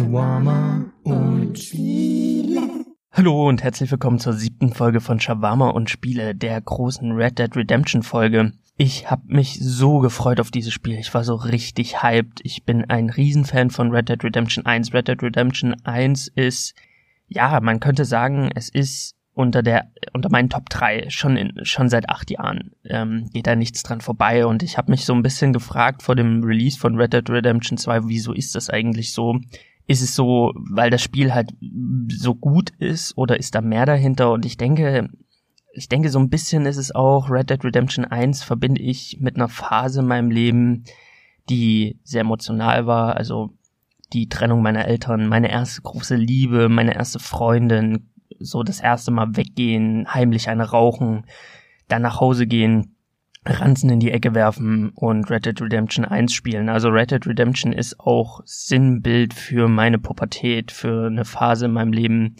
Shawarma und Spiele. Hallo und herzlich willkommen zur siebten Folge von Shawarma und Spiele, der großen Red Dead Redemption Folge. Ich habe mich so gefreut auf dieses Spiel. Ich war so richtig hyped. Ich bin ein Riesenfan von Red Dead Redemption 1. Red Dead Redemption 1 ist, ja, man könnte sagen, es ist unter der unter meinen Top 3 schon in, schon seit acht Jahren ähm, geht da nichts dran vorbei und ich habe mich so ein bisschen gefragt vor dem Release von Red Dead Redemption 2, wieso ist das eigentlich so? Ist es so, weil das Spiel halt so gut ist oder ist da mehr dahinter? Und ich denke, ich denke so ein bisschen ist es auch Red Dead Redemption 1 verbinde ich mit einer Phase in meinem Leben, die sehr emotional war, also die Trennung meiner Eltern, meine erste große Liebe, meine erste Freundin, so das erste Mal weggehen, heimlich eine rauchen, dann nach Hause gehen, Ranzen in die Ecke werfen und Red Dead Redemption 1 spielen. Also Red Dead Redemption ist auch Sinnbild für meine Pubertät, für eine Phase in meinem Leben,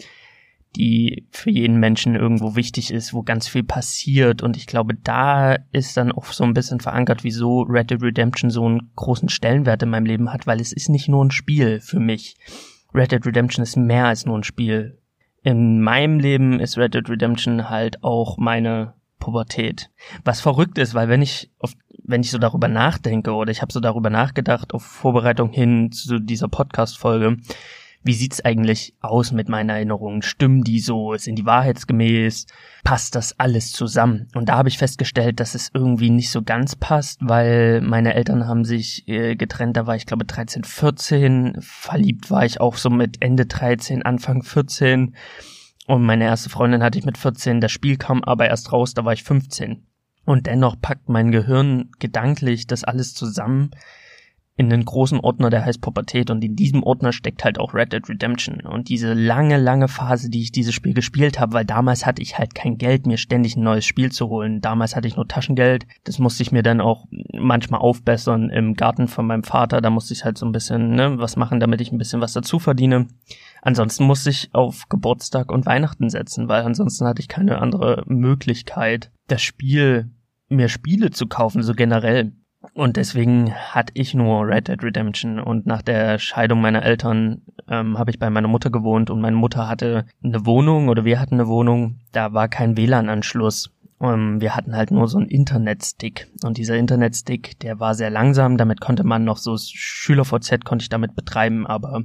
die für jeden Menschen irgendwo wichtig ist, wo ganz viel passiert. Und ich glaube, da ist dann auch so ein bisschen verankert, wieso Red Dead Redemption so einen großen Stellenwert in meinem Leben hat, weil es ist nicht nur ein Spiel für mich. Red Dead Redemption ist mehr als nur ein Spiel in meinem Leben ist Red Dead Redemption halt auch meine Pubertät. Was verrückt ist, weil wenn ich auf, wenn ich so darüber nachdenke oder ich habe so darüber nachgedacht auf Vorbereitung hin zu dieser Podcast Folge, wie sieht's eigentlich aus mit meinen Erinnerungen? Stimmen die so? Sind die wahrheitsgemäß? Passt das alles zusammen? Und da habe ich festgestellt, dass es irgendwie nicht so ganz passt, weil meine Eltern haben sich äh, getrennt, da war ich glaube 13, 14, verliebt war ich auch so mit Ende 13, Anfang 14. Und meine erste Freundin hatte ich mit 14, das Spiel kam aber erst raus, da war ich 15. Und dennoch packt mein Gehirn gedanklich das alles zusammen in einen großen Ordner, der heißt Pubertät und in diesem Ordner steckt halt auch Red Dead Redemption und diese lange, lange Phase, die ich dieses Spiel gespielt habe, weil damals hatte ich halt kein Geld, mir ständig ein neues Spiel zu holen. Damals hatte ich nur Taschengeld, das musste ich mir dann auch manchmal aufbessern im Garten von meinem Vater, da musste ich halt so ein bisschen ne, was machen, damit ich ein bisschen was dazu verdiene. Ansonsten musste ich auf Geburtstag und Weihnachten setzen, weil ansonsten hatte ich keine andere Möglichkeit, das Spiel mir Spiele zu kaufen, so generell. Und deswegen hatte ich nur Red Dead Redemption. Und nach der Scheidung meiner Eltern ähm, habe ich bei meiner Mutter gewohnt und meine Mutter hatte eine Wohnung oder wir hatten eine Wohnung, da war kein WLAN-Anschluss. Ähm, wir hatten halt nur so einen Internetstick. Und dieser Internetstick, der war sehr langsam, damit konnte man noch so SchülerVZ konnte ich damit betreiben, aber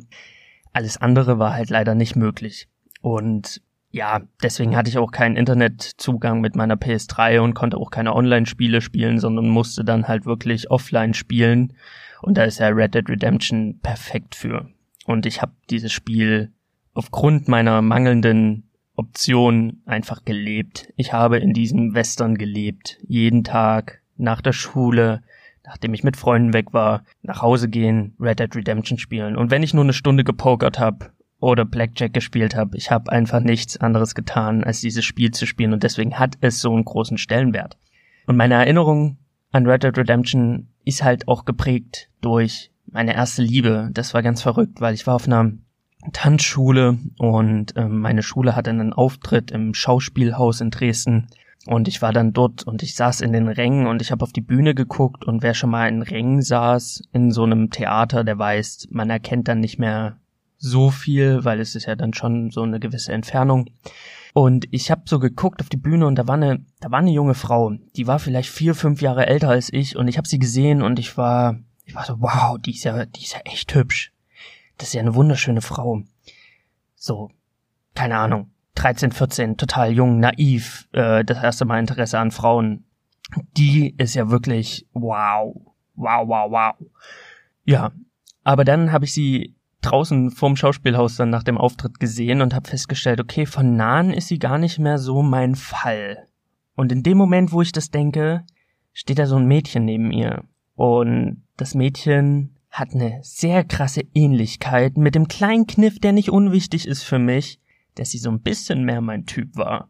alles andere war halt leider nicht möglich. Und ja, deswegen hatte ich auch keinen Internetzugang mit meiner PS3 und konnte auch keine Online-Spiele spielen, sondern musste dann halt wirklich offline spielen. Und da ist ja Red Dead Redemption perfekt für. Und ich habe dieses Spiel aufgrund meiner mangelnden Option einfach gelebt. Ich habe in diesem Western gelebt. Jeden Tag, nach der Schule, nachdem ich mit Freunden weg war, nach Hause gehen, Red Dead Redemption spielen. Und wenn ich nur eine Stunde gepokert habe, oder Blackjack gespielt habe. Ich habe einfach nichts anderes getan, als dieses Spiel zu spielen und deswegen hat es so einen großen Stellenwert. Und meine Erinnerung an Red Dead Redemption ist halt auch geprägt durch meine erste Liebe. Das war ganz verrückt, weil ich war auf einer Tanzschule und äh, meine Schule hatte einen Auftritt im Schauspielhaus in Dresden und ich war dann dort und ich saß in den Rängen und ich habe auf die Bühne geguckt und wer schon mal in Rängen saß in so einem Theater, der weiß, man erkennt dann nicht mehr so viel, weil es ist ja dann schon so eine gewisse Entfernung. Und ich habe so geguckt auf die Bühne und da war eine, da war eine junge Frau, die war vielleicht vier, fünf Jahre älter als ich und ich habe sie gesehen und ich war, ich war so, wow, die ist ja, die ist ja echt hübsch. Das ist ja eine wunderschöne Frau. So, keine Ahnung, 13, 14, total jung, naiv, äh, das erste Mal Interesse an Frauen. Die ist ja wirklich wow, wow, wow, wow. Ja, aber dann habe ich sie draußen vorm Schauspielhaus dann nach dem Auftritt gesehen und habe festgestellt, okay, von nahen ist sie gar nicht mehr so mein Fall. Und in dem Moment, wo ich das denke, steht da so ein Mädchen neben ihr. Und das Mädchen hat eine sehr krasse Ähnlichkeit mit dem kleinen Kniff, der nicht unwichtig ist für mich, dass sie so ein bisschen mehr mein Typ war.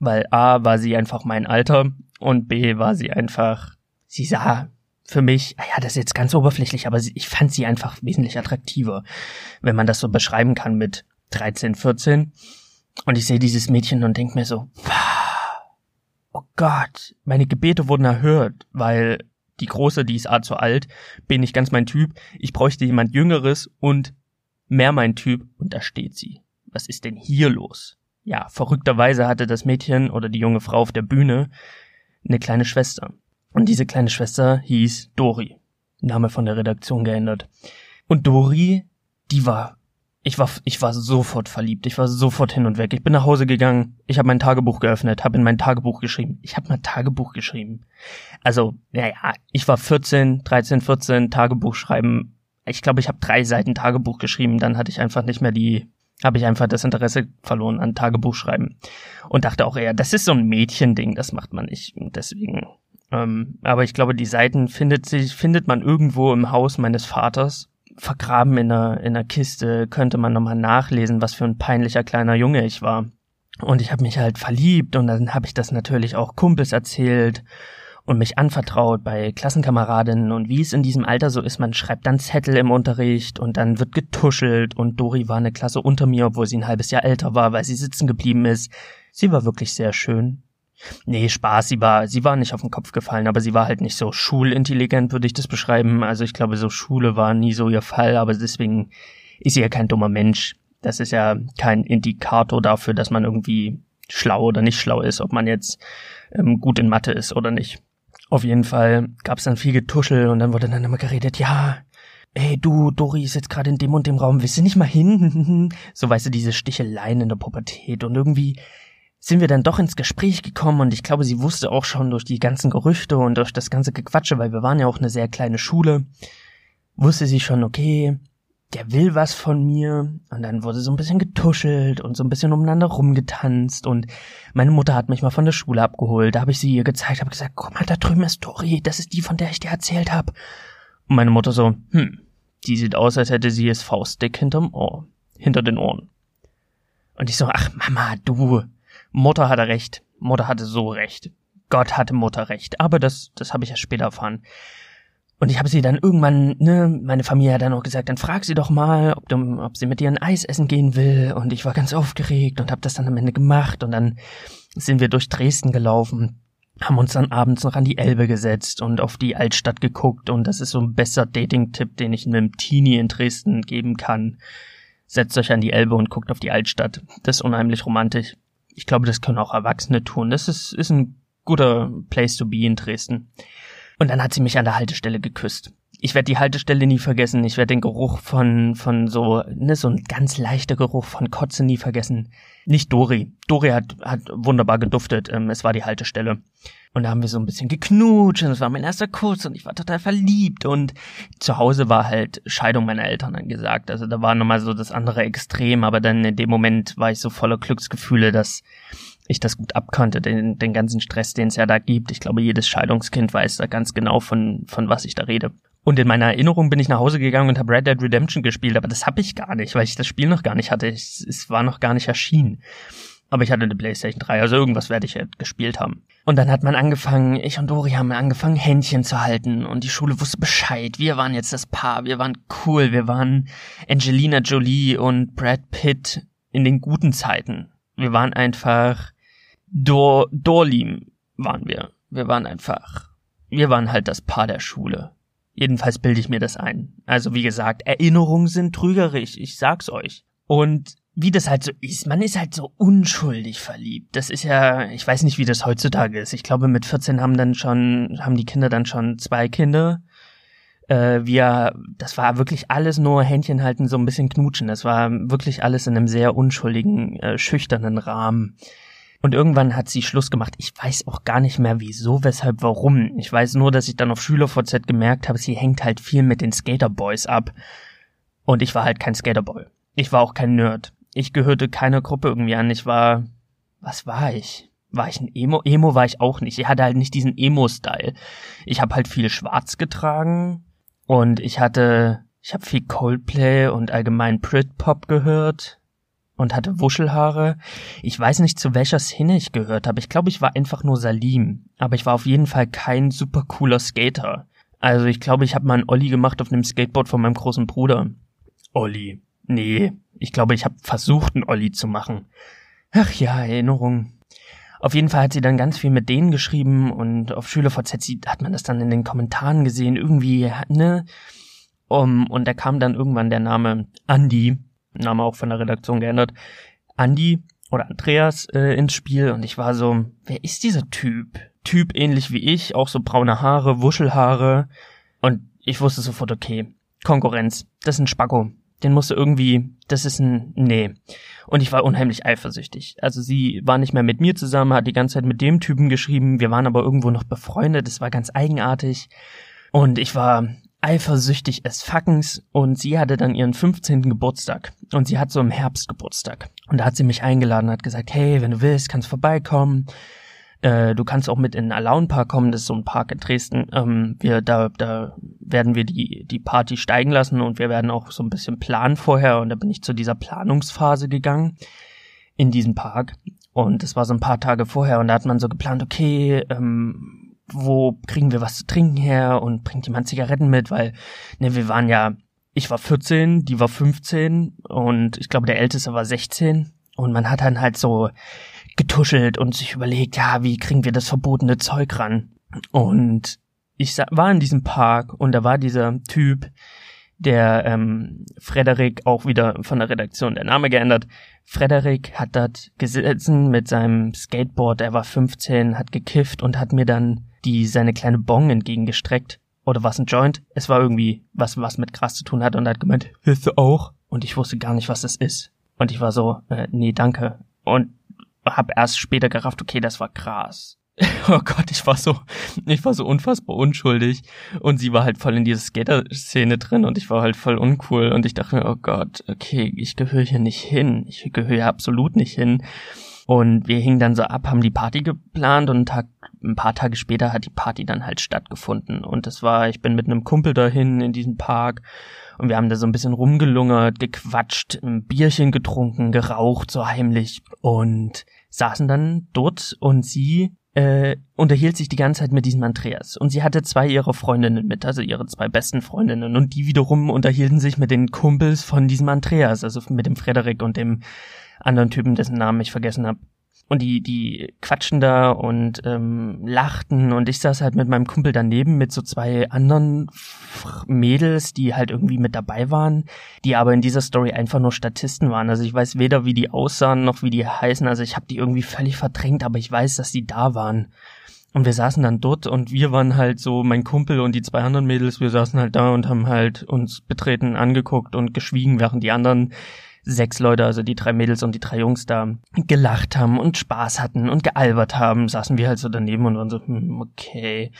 Weil A war sie einfach mein Alter und B war sie einfach, sie sah für mich, ja, das ist jetzt ganz oberflächlich, aber ich fand sie einfach wesentlich attraktiver, wenn man das so beschreiben kann mit 13, 14. Und ich sehe dieses Mädchen und denke mir so, oh Gott, meine Gebete wurden erhört, weil die Große, die ist A zu alt, bin nicht ganz mein Typ. Ich bräuchte jemand Jüngeres und Mehr mein Typ und da steht sie. Was ist denn hier los? Ja, verrückterweise hatte das Mädchen oder die junge Frau auf der Bühne eine kleine Schwester. Und diese kleine Schwester hieß Dori. Name von der Redaktion geändert. Und Dori, die war ich war ich war sofort verliebt. Ich war sofort hin und weg. Ich bin nach Hause gegangen. Ich habe mein Tagebuch geöffnet, habe in mein Tagebuch geschrieben. Ich habe mein Tagebuch geschrieben. Also, naja, ich war 14, 13, 14 Tagebuch schreiben. Ich glaube, ich habe drei Seiten Tagebuch geschrieben. Dann hatte ich einfach nicht mehr die habe ich einfach das Interesse verloren an Tagebuch schreiben und dachte auch eher, das ist so ein Mädchending, das macht man nicht. Deswegen ähm, aber ich glaube, die Seiten findet sich, findet man irgendwo im Haus meines Vaters. Vergraben in einer, in einer Kiste könnte man nochmal nachlesen, was für ein peinlicher kleiner Junge ich war. Und ich habe mich halt verliebt und dann habe ich das natürlich auch Kumpels erzählt und mich anvertraut bei Klassenkameradinnen und wie es in diesem Alter so ist, man schreibt dann Zettel im Unterricht und dann wird getuschelt und Dori war eine Klasse unter mir, obwohl sie ein halbes Jahr älter war, weil sie sitzen geblieben ist. Sie war wirklich sehr schön. Nee, Spaß, sie war, sie war nicht auf den Kopf gefallen, aber sie war halt nicht so schulintelligent, würde ich das beschreiben. Also ich glaube, so Schule war nie so ihr Fall, aber deswegen ist sie ja kein dummer Mensch. Das ist ja kein Indikator dafür, dass man irgendwie schlau oder nicht schlau ist, ob man jetzt ähm, gut in Mathe ist oder nicht. Auf jeden Fall gab es dann viel Getuschel und dann wurde dann immer geredet, ja, ey du, Dori ist jetzt gerade in dem und dem Raum, willst du nicht mal hin? so weißt du, diese Sticheleien in der Pubertät und irgendwie sind wir dann doch ins Gespräch gekommen und ich glaube, sie wusste auch schon durch die ganzen Gerüchte und durch das ganze Gequatsche, weil wir waren ja auch eine sehr kleine Schule, wusste sie schon, okay, der will was von mir und dann wurde so ein bisschen getuschelt und so ein bisschen umeinander rumgetanzt und meine Mutter hat mich mal von der Schule abgeholt, da habe ich sie ihr gezeigt, habe gesagt, guck mal, da drüben ist Dori, das ist die, von der ich dir erzählt habe. Und meine Mutter so, hm, die sieht aus, als hätte sie es faustdick hinterm Ohr, hinter den Ohren. Und ich so, ach Mama, du, Mutter hatte recht. Mutter hatte so recht. Gott hatte Mutter recht. Aber das, das habe ich ja später erfahren. Und ich habe sie dann irgendwann, ne, meine Familie hat dann auch gesagt, dann frag sie doch mal, ob, du, ob sie mit dir ein Eis essen gehen will. Und ich war ganz aufgeregt und habe das dann am Ende gemacht. Und dann sind wir durch Dresden gelaufen, haben uns dann abends noch an die Elbe gesetzt und auf die Altstadt geguckt. Und das ist so ein besser Dating-Tipp, den ich einem Teenie in Dresden geben kann. Setzt euch an die Elbe und guckt auf die Altstadt. Das ist unheimlich romantisch ich glaube, das können auch Erwachsene tun. Das ist, ist ein guter Place to be in Dresden. Und dann hat sie mich an der Haltestelle geküsst. Ich werde die Haltestelle nie vergessen. Ich werde den Geruch von, von so, ne, so ein ganz leichter Geruch von Kotze nie vergessen. Nicht Dori. Dori hat, hat wunderbar geduftet. Ähm, es war die Haltestelle. Und da haben wir so ein bisschen geknutscht und es war mein erster Kuss und ich war total verliebt und zu Hause war halt Scheidung meiner Eltern angesagt. Also da war nochmal so das andere Extrem, aber dann in dem Moment war ich so voller Glücksgefühle, dass ich das gut abkannte, den, den ganzen Stress, den es ja da gibt. Ich glaube, jedes Scheidungskind weiß da ganz genau, von, von was ich da rede. Und in meiner Erinnerung bin ich nach Hause gegangen und habe Red Dead Redemption gespielt, aber das habe ich gar nicht, weil ich das Spiel noch gar nicht hatte. Es, es war noch gar nicht erschienen. Aber ich hatte eine Playstation 3, also irgendwas werde ich halt gespielt haben. Und dann hat man angefangen, ich und Dori haben angefangen, Händchen zu halten und die Schule wusste Bescheid. Wir waren jetzt das Paar, wir waren cool, wir waren Angelina Jolie und Brad Pitt in den guten Zeiten. Wir waren einfach Dor Dorlim waren wir. Wir waren einfach, wir waren halt das Paar der Schule. Jedenfalls bilde ich mir das ein. Also wie gesagt, Erinnerungen sind trügerisch, ich sag's euch. Und wie das halt so ist. Man ist halt so unschuldig verliebt. Das ist ja, ich weiß nicht, wie das heutzutage ist. Ich glaube, mit 14 haben dann schon, haben die Kinder dann schon zwei Kinder. Äh, wir, das war wirklich alles nur Händchen halten, so ein bisschen knutschen. Das war wirklich alles in einem sehr unschuldigen, äh, schüchternen Rahmen. Und irgendwann hat sie Schluss gemacht. Ich weiß auch gar nicht mehr wieso, weshalb, warum. Ich weiß nur, dass ich dann auf SchülerVZ gemerkt habe, sie hängt halt viel mit den Skaterboys ab. Und ich war halt kein Skaterboy. Ich war auch kein Nerd ich gehörte keiner Gruppe irgendwie an. Ich war, was war ich? War ich ein Emo? Emo war ich auch nicht. Ich hatte halt nicht diesen Emo-Style. Ich habe halt viel Schwarz getragen und ich hatte, ich habe viel Coldplay und allgemein Britpop gehört und hatte Wuschelhaare. Ich weiß nicht, zu welcher Szene ich gehört habe. Ich glaube, ich war einfach nur Salim. Aber ich war auf jeden Fall kein super cooler Skater. Also ich glaube, ich habe mal einen Olli gemacht auf einem Skateboard von meinem großen Bruder. Olli. Nee, ich glaube, ich habe versucht, einen Olli zu machen. Ach ja, Erinnerung. Auf jeden Fall hat sie dann ganz viel mit denen geschrieben und auf SchülerVZ hat man das dann in den Kommentaren gesehen, irgendwie, ne? Um, und da kam dann irgendwann der Name Andy, Name auch von der Redaktion geändert, Andy oder Andreas äh, ins Spiel und ich war so, wer ist dieser Typ? Typ ähnlich wie ich, auch so braune Haare, Wuschelhaare und ich wusste sofort, okay, Konkurrenz, das ist ein Spacko. Den musste irgendwie, das ist ein, nee. Und ich war unheimlich eifersüchtig. Also sie war nicht mehr mit mir zusammen, hat die ganze Zeit mit dem Typen geschrieben, wir waren aber irgendwo noch befreundet, das war ganz eigenartig. Und ich war eifersüchtig es Fuckens und sie hatte dann ihren 15. Geburtstag und sie hat so im Herbst Geburtstag und da hat sie mich eingeladen hat gesagt, hey, wenn du willst, kannst vorbeikommen. Äh, du kannst auch mit in den Alaun Park kommen, das ist so ein Park in Dresden. Ähm, wir da da werden wir die die Party steigen lassen und wir werden auch so ein bisschen planen vorher und da bin ich zu dieser Planungsphase gegangen in diesem Park und es war so ein paar Tage vorher und da hat man so geplant, okay, ähm, wo kriegen wir was zu trinken her und bringt jemand Zigaretten mit, weil ne, wir waren ja, ich war 14, die war 15 und ich glaube der Älteste war 16 und man hat dann halt so getuschelt und sich überlegt, ja, wie kriegen wir das verbotene Zeug ran? Und ich war in diesem Park und da war dieser Typ, der ähm, Frederik auch wieder von der Redaktion der Name geändert. Frederik hat dort gesessen mit seinem Skateboard, er war 15, hat gekifft und hat mir dann die seine kleine Bong entgegengestreckt. Oder was ein Joint? Es war irgendwie was, was mit Gras zu tun hat und hat gemeint, willst du auch? Und ich wusste gar nicht, was das ist. Und ich war so, äh, nee, danke. Und hab erst später gerafft, okay, das war Gras. oh Gott, ich war so, ich war so unfassbar unschuldig. Und sie war halt voll in dieser Skater-Szene drin und ich war halt voll uncool. Und ich dachte mir, oh Gott, okay, ich gehöre hier nicht hin. Ich gehöre hier absolut nicht hin. Und wir hingen dann so ab, haben die Party geplant und ein, Tag, ein paar Tage später hat die Party dann halt stattgefunden. Und das war, ich bin mit einem Kumpel dahin in diesem Park und wir haben da so ein bisschen rumgelungert, gequatscht, ein Bierchen getrunken, geraucht, so heimlich und saßen dann dort und sie äh, unterhielt sich die ganze Zeit mit diesem Andreas. Und sie hatte zwei ihrer Freundinnen mit, also ihre zwei besten Freundinnen. Und die wiederum unterhielten sich mit den Kumpels von diesem Andreas, also mit dem Frederik und dem anderen Typen, dessen Namen ich vergessen habe. Und die, die quatschen da und ähm, lachten und ich saß halt mit meinem Kumpel daneben mit so zwei anderen Mädels, die halt irgendwie mit dabei waren, die aber in dieser Story einfach nur Statisten waren. Also ich weiß weder, wie die aussahen, noch wie die heißen. Also ich habe die irgendwie völlig verdrängt, aber ich weiß, dass die da waren. Und wir saßen dann dort und wir waren halt so, mein Kumpel und die zwei anderen Mädels, wir saßen halt da und haben halt uns betreten angeguckt und geschwiegen, während die anderen sechs Leute, also die drei Mädels und die drei Jungs da gelacht haben und Spaß hatten und gealbert haben, saßen wir halt so daneben und waren so, hm, okay.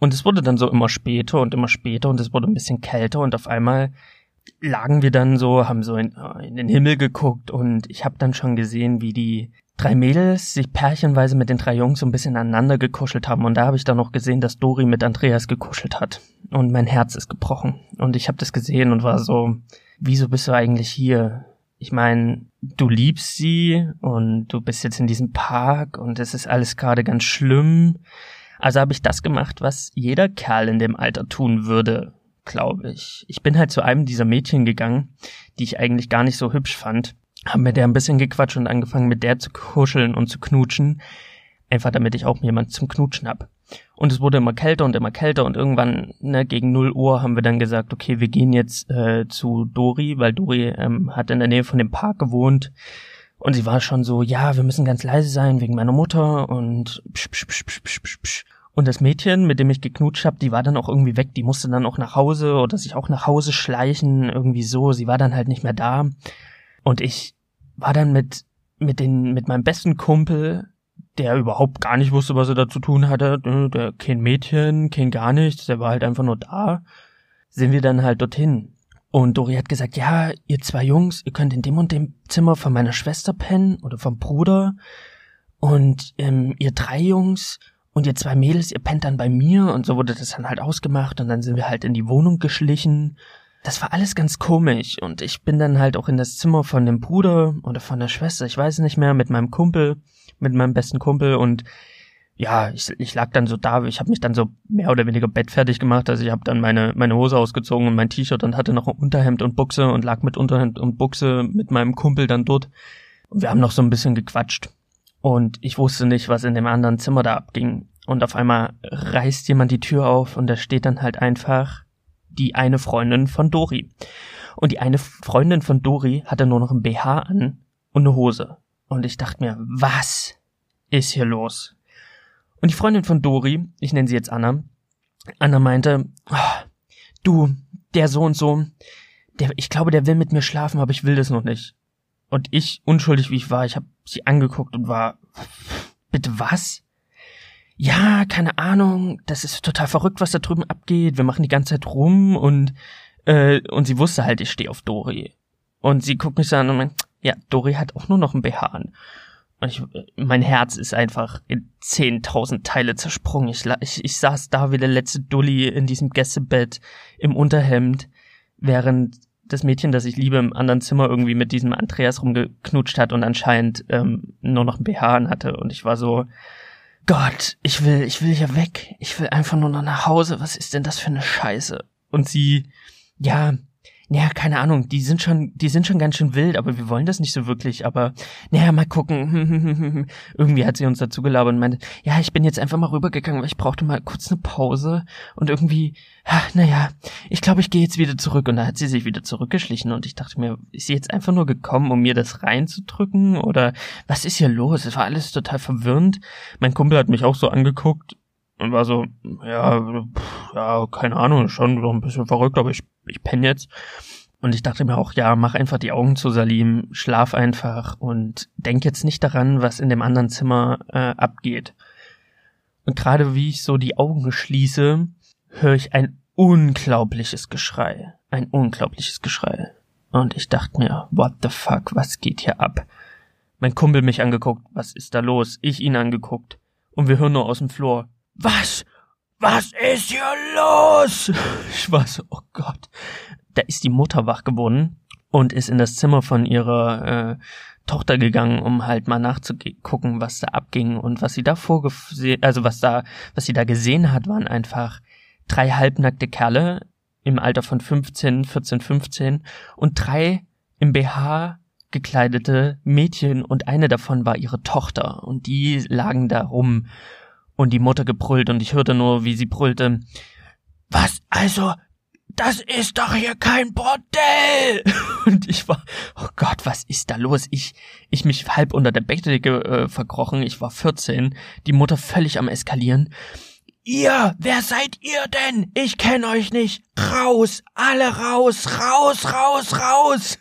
Und es wurde dann so immer später und immer später und es wurde ein bisschen kälter und auf einmal lagen wir dann so, haben so in, in den Himmel geguckt und ich habe dann schon gesehen, wie die drei Mädels sich pärchenweise mit den drei Jungs so ein bisschen aneinander gekuschelt haben und da habe ich dann noch gesehen, dass Dori mit Andreas gekuschelt hat und mein Herz ist gebrochen und ich habe das gesehen und war so, wieso bist du eigentlich hier? Ich meine, du liebst sie und du bist jetzt in diesem Park und es ist alles gerade ganz schlimm. Also habe ich das gemacht, was jeder Kerl in dem Alter tun würde, glaube ich. Ich bin halt zu einem dieser Mädchen gegangen, die ich eigentlich gar nicht so hübsch fand, habe mit der ein bisschen gequatscht und angefangen mit der zu kuscheln und zu knutschen, einfach damit ich auch jemand zum Knutschen hab. Und es wurde immer kälter und immer kälter und irgendwann, ne, gegen 0 Uhr haben wir dann gesagt, okay, wir gehen jetzt äh, zu Dori, weil Dori ähm, hat in der Nähe von dem Park gewohnt. Und sie war schon so, ja, wir müssen ganz leise sein wegen meiner Mutter und psch, psch, psch, psch, psch, psch, psch. Und das Mädchen, mit dem ich geknutscht hab, die war dann auch irgendwie weg. Die musste dann auch nach Hause oder sich auch nach Hause schleichen, irgendwie so. Sie war dann halt nicht mehr da. Und ich war dann mit mit den mit meinem besten Kumpel der überhaupt gar nicht wusste, was er da zu tun hatte, ne, der kein Mädchen, kein gar nichts, der war halt einfach nur da, sind wir dann halt dorthin. Und Dori hat gesagt, ja, ihr zwei Jungs, ihr könnt in dem und dem Zimmer von meiner Schwester pennen oder vom Bruder. Und ähm, ihr drei Jungs und ihr zwei Mädels, ihr pennt dann bei mir. Und so wurde das dann halt ausgemacht. Und dann sind wir halt in die Wohnung geschlichen. Das war alles ganz komisch. Und ich bin dann halt auch in das Zimmer von dem Bruder oder von der Schwester, ich weiß nicht mehr, mit meinem Kumpel mit meinem besten Kumpel und ja, ich, ich lag dann so da, ich habe mich dann so mehr oder weniger bettfertig gemacht, also ich habe dann meine meine Hose ausgezogen und mein T-Shirt und hatte noch ein Unterhemd und Buchse und lag mit Unterhemd und Buchse mit meinem Kumpel dann dort und wir haben noch so ein bisschen gequatscht und ich wusste nicht, was in dem anderen Zimmer da abging und auf einmal reißt jemand die Tür auf und da steht dann halt einfach die eine Freundin von Dori. Und die eine Freundin von Dori hatte nur noch ein BH an und eine Hose. Und ich dachte mir, was ist hier los? Und die Freundin von Dori, ich nenne sie jetzt Anna, Anna meinte, oh, du, der so und so, der, ich glaube, der will mit mir schlafen, aber ich will das noch nicht. Und ich, unschuldig wie ich war, ich habe sie angeguckt und war, bitte was? Ja, keine Ahnung, das ist total verrückt, was da drüben abgeht. Wir machen die ganze Zeit rum und äh, und sie wusste halt, ich stehe auf Dori. Und sie guckt mich so an und meint, ja, Dori hat auch nur noch ein BH an. Und ich, mein Herz ist einfach in zehntausend Teile zersprungen. Ich, ich, ich saß da wie der letzte Dulli in diesem Gästebett im Unterhemd, während das Mädchen, das ich liebe, im anderen Zimmer irgendwie mit diesem Andreas rumgeknutscht hat und anscheinend ähm, nur noch ein BH an hatte. Und ich war so, Gott, ich will, ich will hier weg. Ich will einfach nur noch nach Hause. Was ist denn das für eine Scheiße? Und sie, ja, naja, keine Ahnung, die sind schon, die sind schon ganz schön wild, aber wir wollen das nicht so wirklich, aber naja, mal gucken. irgendwie hat sie uns dazu gelabert und meinte, ja, ich bin jetzt einfach mal rübergegangen, weil ich brauchte mal kurz eine Pause und irgendwie, ach, naja, ich glaube, ich gehe jetzt wieder zurück und da hat sie sich wieder zurückgeschlichen und ich dachte mir, ist sie jetzt einfach nur gekommen, um mir das reinzudrücken oder was ist hier los? Es war alles total verwirrend. Mein Kumpel hat mich auch so angeguckt und war so, ja, pff, ja, keine Ahnung, schon so ein bisschen verrückt, aber ich, ich penne jetzt. Und ich dachte mir auch, ja, mach einfach die Augen zu, Salim, schlaf einfach und denk jetzt nicht daran, was in dem anderen Zimmer äh, abgeht. Und gerade wie ich so die Augen schließe, höre ich ein unglaubliches Geschrei. Ein unglaubliches Geschrei. Und ich dachte mir, what the fuck, was geht hier ab? Mein Kumpel mich angeguckt, was ist da los? Ich ihn angeguckt. Und wir hören nur aus dem Flur, was? Was ist hier los? Ich war so, oh Gott. Da ist die Mutter wach geworden und ist in das Zimmer von ihrer äh, Tochter gegangen, um halt mal nachzugucken, was da abging und was sie da vorgesehen, also was da, was sie da gesehen hat, waren einfach drei halbnackte Kerle im Alter von 15, 14, 15 und drei im BH gekleidete Mädchen und eine davon war ihre Tochter und die lagen da rum und die Mutter gebrüllt und ich hörte nur, wie sie brüllte. Was also? Das ist doch hier kein Bordell! Und ich war, oh Gott, was ist da los? Ich, ich mich halb unter der Bettdecke äh, verkrochen. Ich war 14. Die Mutter völlig am Eskalieren. Ihr, wer seid ihr denn? Ich kenn euch nicht. Raus, alle raus, raus, raus, raus.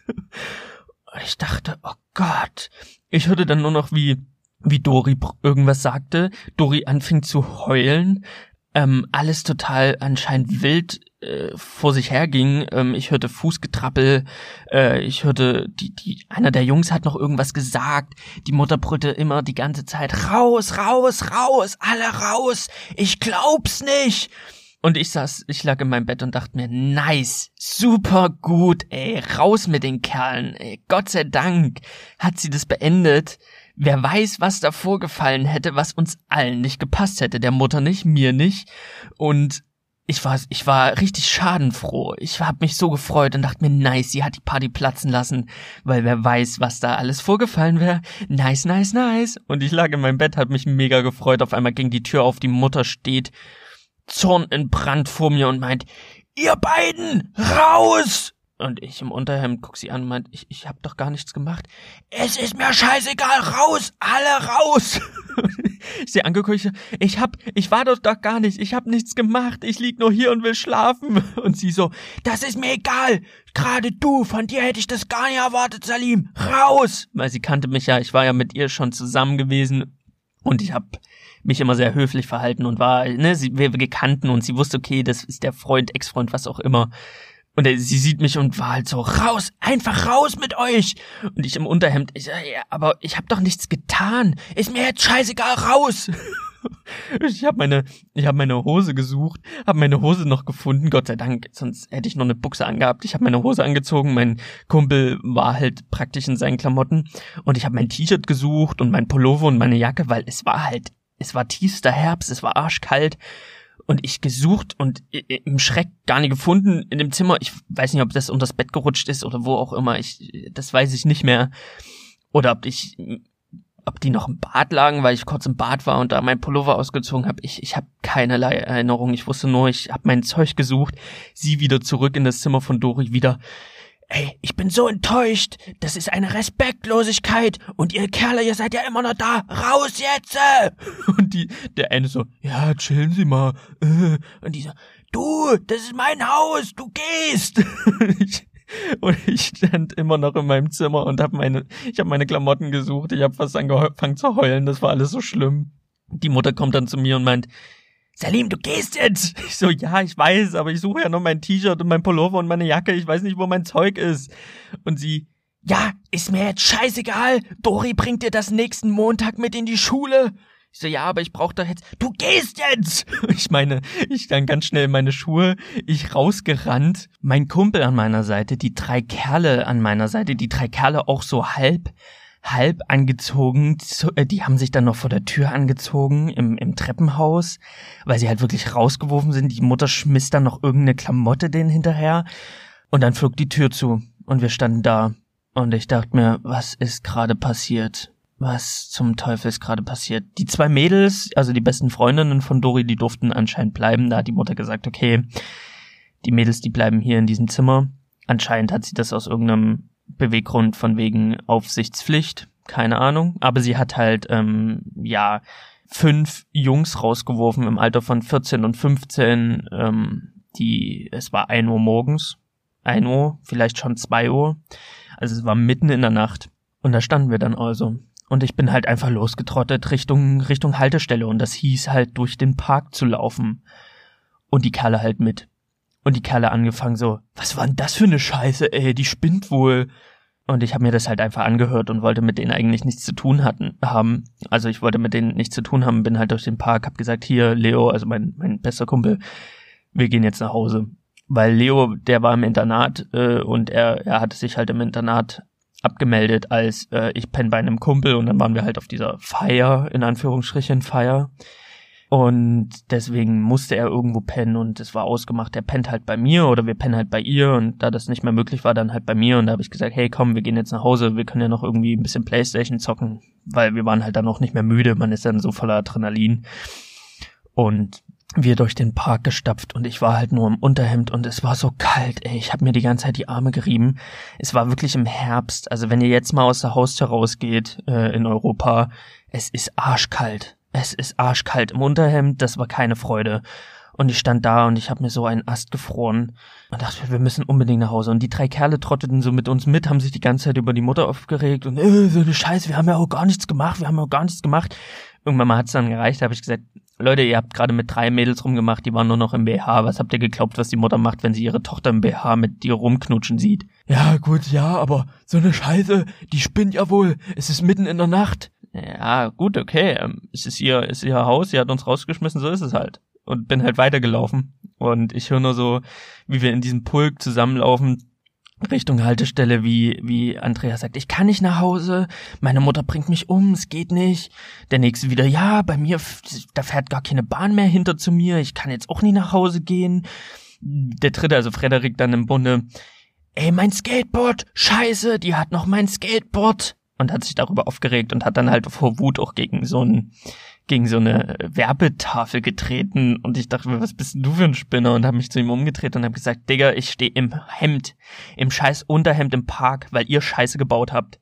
Ich dachte, oh Gott. Ich hörte dann nur noch, wie wie Dori irgendwas sagte. Dori anfing zu heulen. Ähm, alles total anscheinend wild äh, vor sich herging. Ähm, ich hörte Fußgetrappel. Äh, ich hörte, die, die, einer der Jungs hat noch irgendwas gesagt. Die Mutter brüllte immer die ganze Zeit, raus, raus, raus, alle raus. Ich glaub's nicht. Und ich saß, ich lag in meinem Bett und dachte mir, nice, super gut, ey, raus mit den Kerlen, ey, Gott sei Dank hat sie das beendet. Wer weiß, was da vorgefallen hätte, was uns allen nicht gepasst hätte, der Mutter nicht, mir nicht. Und ich war, ich war richtig schadenfroh. Ich hab mich so gefreut und dachte mir, nice, sie hat die Party platzen lassen, weil wer weiß, was da alles vorgefallen wäre. Nice, nice, nice. Und ich lag in meinem Bett, hab mich mega gefreut. Auf einmal ging die Tür auf, die Mutter steht, Zorn in Brand vor mir und meint, ihr beiden, raus! Und ich im Unterhemd guck sie an und meint, ich, ich hab doch gar nichts gemacht. Es ist mir scheißegal, raus, alle raus. ich sie angeguckt, ich hab, ich war doch doch gar nicht, ich hab nichts gemacht, ich lieg nur hier und will schlafen. Und sie so, das ist mir egal, gerade du, von dir hätte ich das gar nicht erwartet, Salim, raus. Weil sie kannte mich ja, ich war ja mit ihr schon zusammen gewesen und ich hab mich immer sehr höflich verhalten und war, ne, sie, wir, wir kannten und sie wusste, okay, das ist der Freund, Ex-Freund, was auch immer. Und sie sieht mich und war halt so, raus, einfach raus mit euch. Und ich im Unterhemd, ich ja, aber ich hab doch nichts getan. Ist mir jetzt scheißegal, raus. ich habe meine, ich habe meine Hose gesucht, habe meine Hose noch gefunden, Gott sei Dank, sonst hätte ich noch eine Buchse angehabt. Ich habe meine Hose angezogen, mein Kumpel war halt praktisch in seinen Klamotten und ich habe mein T-Shirt gesucht und mein Pullover und meine Jacke, weil es war halt, es war tiefster Herbst, es war arschkalt und ich gesucht und im Schreck gar nicht gefunden in dem Zimmer. Ich weiß nicht, ob das unter das Bett gerutscht ist oder wo auch immer. Ich, das weiß ich nicht mehr. Oder ob ich ob die noch im Bad lagen, weil ich kurz im Bad war und da mein Pullover ausgezogen habe. Ich, ich habe keinerlei Erinnerung. Ich wusste nur, ich habe mein Zeug gesucht, sie wieder zurück in das Zimmer von Dori wieder. Ey, ich bin so enttäuscht. Das ist eine Respektlosigkeit. Und ihr Kerle, ihr seid ja immer noch da. Raus jetzt! Und die, der eine so, ja, chillen Sie mal. Und die so, du, das ist mein Haus, du gehst. Und ich stand immer noch in meinem Zimmer und habe meine, ich habe meine Klamotten gesucht. Ich habe fast angefangen zu heulen. Das war alles so schlimm. Die Mutter kommt dann zu mir und meint, Salim, du gehst jetzt. Ich so, ja, ich weiß, aber ich suche ja noch mein T-Shirt und mein Pullover und meine Jacke. Ich weiß nicht, wo mein Zeug ist. Und sie, ja, ist mir jetzt scheißegal. Dori bringt dir das nächsten Montag mit in die Schule. Ich so, ja, aber ich brauch doch jetzt. Du gehst jetzt! Ich meine, ich dann ganz schnell meine Schuhe, ich rausgerannt, mein Kumpel an meiner Seite, die drei Kerle an meiner Seite, die drei Kerle auch so halb, halb angezogen, äh, die haben sich dann noch vor der Tür angezogen im, im Treppenhaus, weil sie halt wirklich rausgeworfen sind. Die Mutter schmiss dann noch irgendeine Klamotte denen hinterher und dann flog die Tür zu und wir standen da und ich dachte mir, was ist gerade passiert? Was zum Teufel ist gerade passiert? Die zwei Mädels, also die besten Freundinnen von Dori, die durften anscheinend bleiben. Da hat die Mutter gesagt, okay, die Mädels, die bleiben hier in diesem Zimmer. Anscheinend hat sie das aus irgendeinem Beweggrund von wegen Aufsichtspflicht, keine Ahnung. Aber sie hat halt, ähm, ja, fünf Jungs rausgeworfen im Alter von 14 und 15. Ähm, die, es war ein Uhr morgens, ein Uhr, vielleicht schon zwei Uhr. Also es war mitten in der Nacht. Und da standen wir dann also. Und ich bin halt einfach losgetrottet Richtung, Richtung Haltestelle und das hieß halt durch den Park zu laufen. Und die Kerle halt mit. Und die Kerle angefangen so, was war denn das für eine Scheiße, ey, die spinnt wohl. Und ich habe mir das halt einfach angehört und wollte mit denen eigentlich nichts zu tun hatten, haben. Also ich wollte mit denen nichts zu tun haben, bin halt durch den Park, hab gesagt, hier, Leo, also mein, mein bester Kumpel, wir gehen jetzt nach Hause. Weil Leo, der war im Internat äh, und er, er hatte sich halt im Internat abgemeldet als äh, ich penne bei einem Kumpel und dann waren wir halt auf dieser Feier, in Anführungsstrichen Feier. Und deswegen musste er irgendwo pennen und es war ausgemacht, er pennt halt bei mir oder wir pennen halt bei ihr und da das nicht mehr möglich war, dann halt bei mir und da habe ich gesagt, hey komm, wir gehen jetzt nach Hause, wir können ja noch irgendwie ein bisschen Playstation zocken, weil wir waren halt dann noch nicht mehr müde, man ist dann so voller Adrenalin. Und wir durch den Park gestapft und ich war halt nur im Unterhemd und es war so kalt, ey. Ich habe mir die ganze Zeit die Arme gerieben. Es war wirklich im Herbst. Also wenn ihr jetzt mal aus der Haustür rausgeht äh, in Europa, es ist arschkalt. Es ist arschkalt im Unterhemd, das war keine Freude. Und ich stand da und ich habe mir so einen Ast gefroren und dachte, wir müssen unbedingt nach Hause. Und die drei Kerle trotteten so mit uns mit, haben sich die ganze Zeit über die Mutter aufgeregt und äh, so eine Scheiße, wir haben ja auch gar nichts gemacht, wir haben ja auch gar nichts gemacht. Irgendwann mal hat's dann gereicht, da habe ich gesagt, Leute, ihr habt gerade mit drei Mädels rumgemacht, die waren nur noch im BH. Was habt ihr geglaubt, was die Mutter macht, wenn sie ihre Tochter im BH mit dir rumknutschen sieht? Ja, gut, ja, aber so eine Scheiße, die spinnt ja wohl. Es ist mitten in der Nacht. Ja, gut, okay. Ähm, es ist ihr, ist ihr Haus, sie hat uns rausgeschmissen, so ist es halt. Und bin halt weitergelaufen. Und ich höre nur so, wie wir in diesem Pulk zusammenlaufen, Richtung Haltestelle, wie, wie Andrea sagt, ich kann nicht nach Hause, meine Mutter bringt mich um, es geht nicht. Der nächste wieder, ja, bei mir, da fährt gar keine Bahn mehr hinter zu mir, ich kann jetzt auch nie nach Hause gehen. Der dritte, also Frederik dann im Bunde, ey, mein Skateboard, scheiße, die hat noch mein Skateboard. Und hat sich darüber aufgeregt und hat dann halt vor Wut auch gegen so ein gegen so eine Werbetafel getreten und ich dachte was bist denn du für ein Spinner und habe mich zu ihm umgedreht und habe gesagt, Digga, ich stehe im Hemd, im scheiß Unterhemd im Park, weil ihr Scheiße gebaut habt.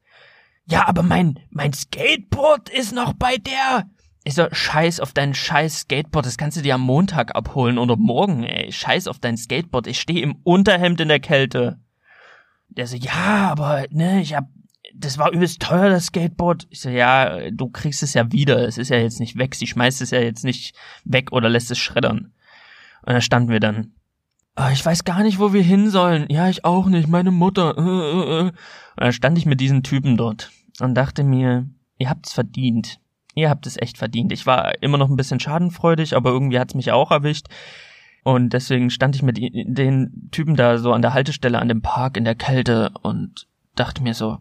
Ja, aber mein mein Skateboard ist noch bei der. Ich so, scheiß auf dein scheiß Skateboard, das kannst du dir am Montag abholen oder morgen, ey. Scheiß auf dein Skateboard, ich stehe im Unterhemd in der Kälte. Der so, ja, aber ne, ich hab das war übelst teuer, das Skateboard. Ich so, ja, du kriegst es ja wieder. Es ist ja jetzt nicht weg. Sie schmeißt es ja jetzt nicht weg oder lässt es schreddern. Und da standen wir dann. Oh, ich weiß gar nicht, wo wir hin sollen. Ja, ich auch nicht. Meine Mutter. Und da stand ich mit diesen Typen dort und dachte mir, ihr habt's verdient. Ihr habt es echt verdient. Ich war immer noch ein bisschen schadenfreudig, aber irgendwie hat's mich auch erwischt. Und deswegen stand ich mit den Typen da so an der Haltestelle an dem Park in der Kälte und dachte mir so,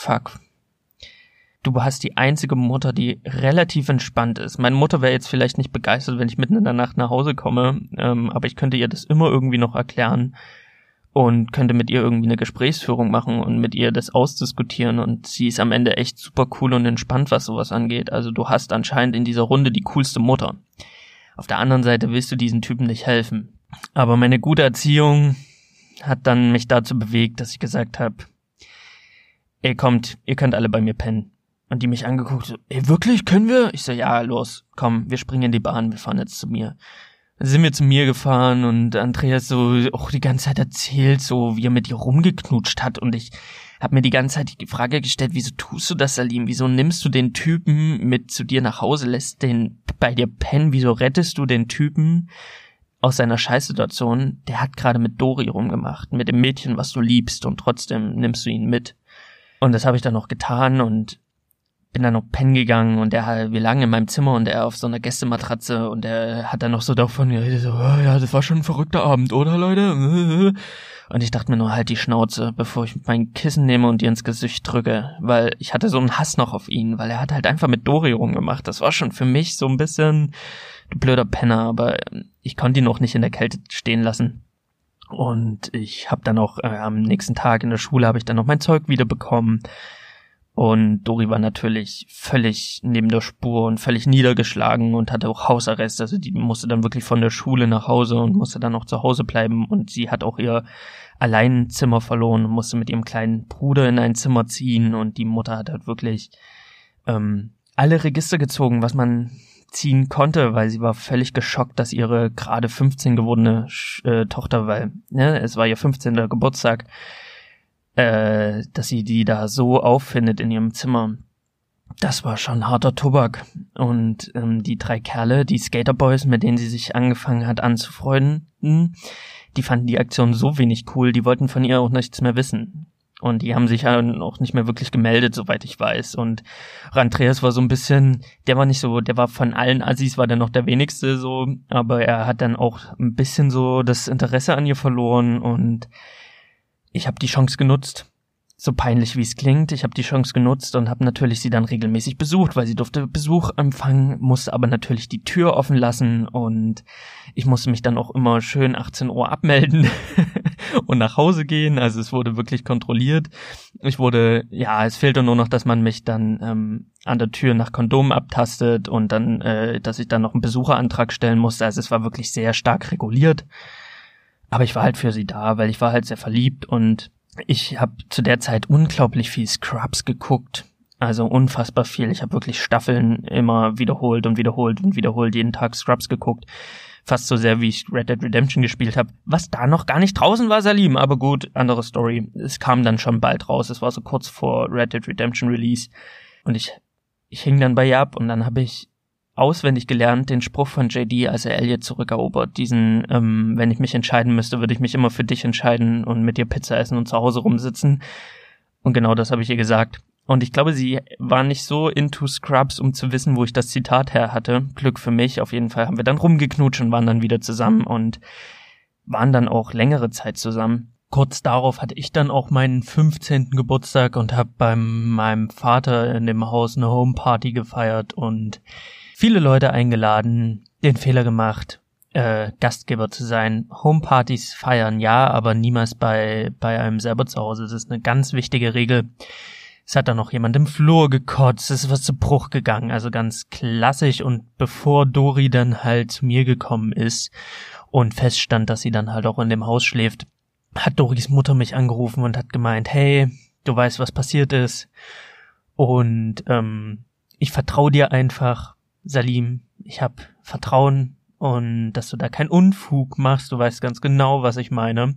fuck. Du hast die einzige Mutter, die relativ entspannt ist. Meine Mutter wäre jetzt vielleicht nicht begeistert, wenn ich mitten in der Nacht nach Hause komme, ähm, aber ich könnte ihr das immer irgendwie noch erklären. und könnte mit ihr irgendwie eine Gesprächsführung machen und mit ihr das ausdiskutieren und sie ist am Ende echt super cool und entspannt, was sowas angeht. Also du hast anscheinend in dieser Runde die coolste Mutter. Auf der anderen Seite willst du diesen Typen nicht helfen. Aber meine gute Erziehung hat dann mich dazu bewegt, dass ich gesagt habe, ey kommt, ihr könnt alle bei mir pennen. Und die mich angeguckt, so, ey wirklich, können wir? Ich so, ja, los, komm, wir springen in die Bahn, wir fahren jetzt zu mir. Dann sind wir zu mir gefahren und Andreas so auch die ganze Zeit erzählt, so wie er mit ihr rumgeknutscht hat und ich habe mir die ganze Zeit die Frage gestellt, wieso tust du das, Salim? Wieso nimmst du den Typen mit zu dir nach Hause, lässt den bei dir pennen? Wieso rettest du den Typen aus seiner Scheißsituation? Der hat gerade mit Dori rumgemacht, mit dem Mädchen, was du liebst und trotzdem nimmst du ihn mit. Und das habe ich dann noch getan und bin dann noch pennen gegangen und er, wir lagen in meinem Zimmer und er auf so einer Gästematratze und er hat dann noch so davon geredet, so, oh, ja, das war schon ein verrückter Abend, oder Leute? Und ich dachte mir nur halt die Schnauze, bevor ich mein Kissen nehme und dir ins Gesicht drücke, weil ich hatte so einen Hass noch auf ihn, weil er hat halt einfach mit Dori rumgemacht. Das war schon für mich so ein bisschen du blöder Penner, aber ich konnte ihn noch nicht in der Kälte stehen lassen. Und ich habe dann auch äh, am nächsten Tag in der Schule habe ich dann noch mein Zeug wiederbekommen. Und Dori war natürlich völlig neben der Spur und völlig niedergeschlagen und hatte auch Hausarrest. Also die musste dann wirklich von der Schule nach Hause und musste dann noch zu Hause bleiben. Und sie hat auch ihr Alleinzimmer verloren und musste mit ihrem kleinen Bruder in ein Zimmer ziehen. Und die Mutter hat halt wirklich ähm, alle Register gezogen, was man ziehen konnte, weil sie war völlig geschockt, dass ihre gerade 15 gewordene äh, Tochter, weil ne, es war ihr 15. Geburtstag, äh, dass sie die da so auffindet in ihrem Zimmer. Das war schon harter Tobak. Und ähm, die drei Kerle, die Skaterboys, mit denen sie sich angefangen hat anzufreunden, die fanden die Aktion so wenig cool, die wollten von ihr auch nichts mehr wissen. Und die haben sich ja auch nicht mehr wirklich gemeldet, soweit ich weiß. Und Randreas war so ein bisschen, der war nicht so, der war von allen Assis war der noch der wenigste so, aber er hat dann auch ein bisschen so das Interesse an ihr verloren. Und ich habe die Chance genutzt. So peinlich wie es klingt, ich habe die Chance genutzt und habe natürlich sie dann regelmäßig besucht, weil sie durfte Besuch empfangen, musste aber natürlich die Tür offen lassen. Und ich musste mich dann auch immer schön 18 Uhr abmelden und nach Hause gehen. Also es wurde wirklich kontrolliert. Ich wurde, ja, es fehlte nur noch, dass man mich dann ähm, an der Tür nach Kondom abtastet und dann, äh, dass ich dann noch einen Besucherantrag stellen musste. Also es war wirklich sehr stark reguliert. Aber ich war halt für sie da, weil ich war halt sehr verliebt und ich habe zu der Zeit unglaublich viel Scrubs geguckt. Also unfassbar viel. Ich habe wirklich Staffeln immer wiederholt und wiederholt und wiederholt jeden Tag Scrubs geguckt. Fast so sehr, wie ich Red Dead Redemption gespielt habe. Was da noch gar nicht draußen war, Salim. Aber gut, andere Story. Es kam dann schon bald raus. Es war so kurz vor Red Dead Redemption Release. Und ich, ich hing dann bei ihr ab und dann habe ich auswendig gelernt, den Spruch von JD, als er Elliot zurückerobert. Diesen, ähm, wenn ich mich entscheiden müsste, würde ich mich immer für dich entscheiden und mit dir Pizza essen und zu Hause rumsitzen. Und genau das habe ich ihr gesagt. Und ich glaube, sie war nicht so into Scrubs, um zu wissen, wo ich das Zitat her hatte. Glück für mich. Auf jeden Fall haben wir dann rumgeknutscht und waren dann wieder zusammen und waren dann auch längere Zeit zusammen. Kurz darauf hatte ich dann auch meinen 15. Geburtstag und habe bei meinem Vater in dem Haus eine Homeparty gefeiert und viele Leute eingeladen, den Fehler gemacht, äh, Gastgeber zu sein. Homepartys feiern ja, aber niemals bei, bei einem selber zu Hause. Das ist eine ganz wichtige Regel. Es hat dann noch jemand im Flur gekotzt, es ist was zu Bruch gegangen, also ganz klassisch. Und bevor Dori dann halt zu mir gekommen ist und feststand, dass sie dann halt auch in dem Haus schläft, hat Doris Mutter mich angerufen und hat gemeint, hey, du weißt, was passiert ist. Und ähm, ich vertraue dir einfach. Salim, ich habe Vertrauen und dass du da keinen Unfug machst, du weißt ganz genau, was ich meine.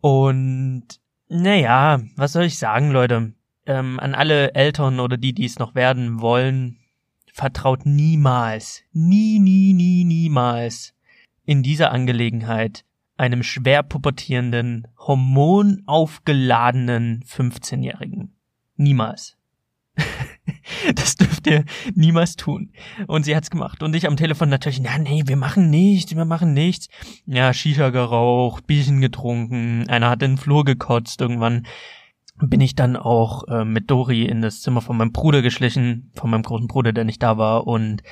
Und naja, was soll ich sagen, Leute? Ähm, an alle Eltern oder die, die es noch werden wollen, vertraut niemals, nie, nie, nie, niemals in dieser Angelegenheit einem schwer pubertierenden, hormonaufgeladenen 15-Jährigen. Niemals. das dürft ihr niemals tun. Und sie hat's gemacht. Und ich am Telefon natürlich, na nee, wir machen nichts, wir machen nichts. Ja, Shisha geraucht, Bierchen getrunken, einer hat in den Flur gekotzt. Irgendwann bin ich dann auch äh, mit Dori in das Zimmer von meinem Bruder geschlichen, von meinem großen Bruder, der nicht da war. Und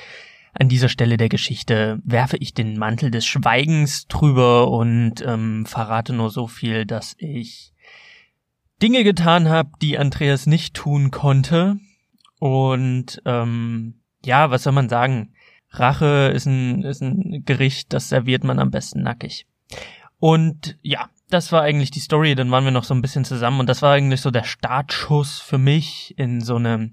an dieser Stelle der Geschichte werfe ich den Mantel des Schweigens drüber und ähm, verrate nur so viel, dass ich Dinge getan habe, die Andreas nicht tun konnte. Und ähm, ja, was soll man sagen? Rache ist ein, ist ein Gericht, das serviert man am besten nackig. Und ja, das war eigentlich die Story. Dann waren wir noch so ein bisschen zusammen und das war eigentlich so der Startschuss für mich in so eine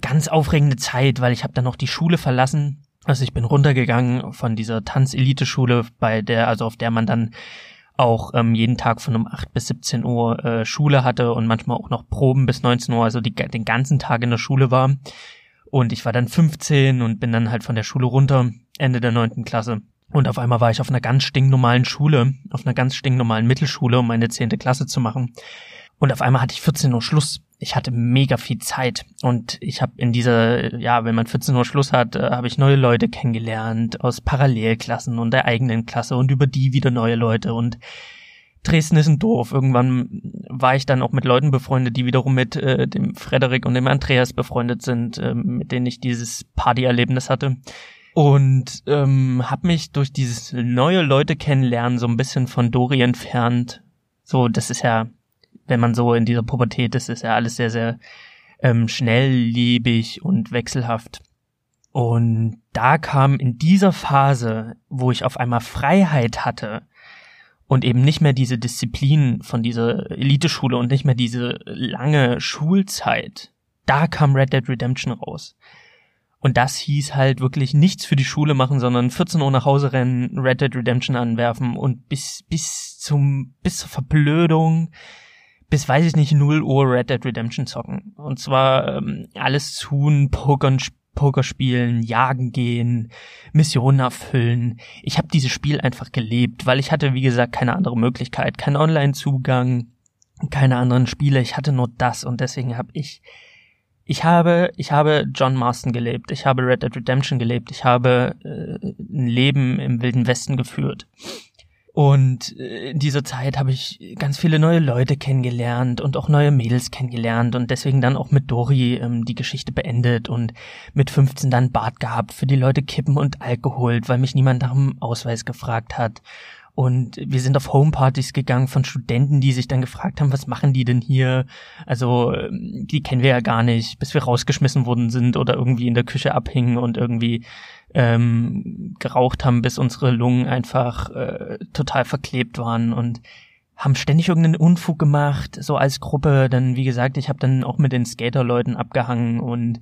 ganz aufregende Zeit, weil ich habe dann noch die Schule verlassen. Also ich bin runtergegangen von dieser Tanzelite-Schule, bei der, also auf der man dann auch ähm, jeden Tag von um 8 bis 17 Uhr äh, Schule hatte und manchmal auch noch Proben bis 19 Uhr, also die, den ganzen Tag in der Schule war. Und ich war dann 15 und bin dann halt von der Schule runter, Ende der neunten Klasse. Und auf einmal war ich auf einer ganz stinknormalen Schule, auf einer ganz stinknormalen Mittelschule, um meine zehnte Klasse zu machen. Und auf einmal hatte ich 14 Uhr Schluss. Ich hatte mega viel Zeit und ich habe in dieser, ja, wenn man 14 Uhr Schluss hat, äh, habe ich neue Leute kennengelernt aus Parallelklassen und der eigenen Klasse und über die wieder neue Leute und Dresden ist ein Dorf. Irgendwann war ich dann auch mit Leuten befreundet, die wiederum mit äh, dem Frederik und dem Andreas befreundet sind, äh, mit denen ich dieses Partyerlebnis hatte. Und ähm, habe mich durch dieses neue Leute kennenlernen so ein bisschen von Dori entfernt. So, das ist ja, wenn man so in dieser Pubertät ist, ist ja alles sehr, sehr ähm, schnelllebig und wechselhaft. Und da kam in dieser Phase, wo ich auf einmal Freiheit hatte, und eben nicht mehr diese Disziplin von dieser Eliteschule und nicht mehr diese lange Schulzeit. Da kam Red Dead Redemption raus. Und das hieß halt wirklich nichts für die Schule machen, sondern 14 Uhr nach Hause rennen, Red Dead Redemption anwerfen und bis, bis zum, bis zur Verblödung, bis weiß ich nicht, 0 Uhr Red Dead Redemption zocken. Und zwar ähm, alles tun, pokern, Poker spielen, jagen gehen, Missionen erfüllen. Ich habe dieses Spiel einfach gelebt, weil ich hatte, wie gesagt, keine andere Möglichkeit, keinen Online-Zugang, keine anderen Spiele. Ich hatte nur das und deswegen habe ich ich habe, ich habe John Marston gelebt, ich habe Red Dead Redemption gelebt, ich habe äh, ein Leben im Wilden Westen geführt. Und äh, in dieser Zeit habe ich ganz viele neue Leute kennengelernt und auch neue Mädels kennengelernt und deswegen dann auch mit Dori ähm, die Geschichte beendet und mit 15 dann Bart gehabt für die Leute Kippen und Alkohol, weil mich niemand nach dem Ausweis gefragt hat. Und wir sind auf Homepartys gegangen von Studenten, die sich dann gefragt haben, was machen die denn hier? Also, ähm, die kennen wir ja gar nicht, bis wir rausgeschmissen worden sind oder irgendwie in der Küche abhingen und irgendwie ähm, geraucht haben, bis unsere Lungen einfach äh, total verklebt waren und haben ständig irgendeinen Unfug gemacht, so als Gruppe. Dann, wie gesagt, ich habe dann auch mit den Skaterleuten abgehangen und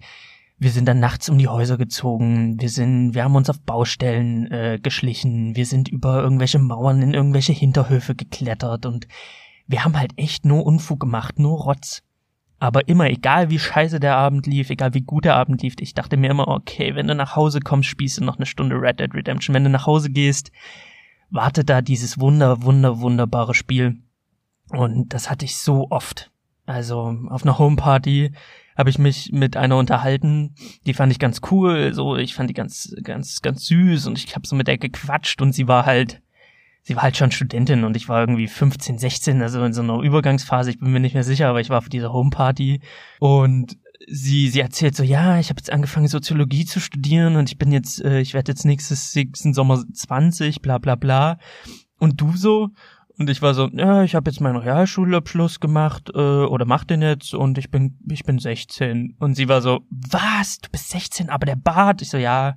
wir sind dann nachts um die Häuser gezogen. Wir sind, wir haben uns auf Baustellen äh, geschlichen. Wir sind über irgendwelche Mauern in irgendwelche Hinterhöfe geklettert und wir haben halt echt nur Unfug gemacht, nur Rotz. Aber immer, egal wie scheiße der Abend lief, egal wie gut der Abend lief, ich dachte mir immer, okay, wenn du nach Hause kommst, spielst du noch eine Stunde Red Dead Redemption. Wenn du nach Hause gehst, wartet da dieses wunder, wunder, wunderbare Spiel. Und das hatte ich so oft. Also auf einer Homeparty habe ich mich mit einer unterhalten, die fand ich ganz cool, so ich fand die ganz ganz ganz süß und ich habe so mit der gequatscht und sie war halt sie war halt schon Studentin und ich war irgendwie 15, 16, also in so einer Übergangsphase, ich bin mir nicht mehr sicher, aber ich war auf dieser Homeparty und sie sie erzählt so, ja, ich habe jetzt angefangen Soziologie zu studieren und ich bin jetzt äh, ich werde jetzt nächstes nächsten Sommer 20, bla bla bla. Und du so? Und ich war so, ja, ich habe jetzt meinen Realschulabschluss gemacht äh, oder mach den jetzt und ich bin ich bin 16 und sie war so, was? Du bist 16, aber der Bart? Ich so, ja,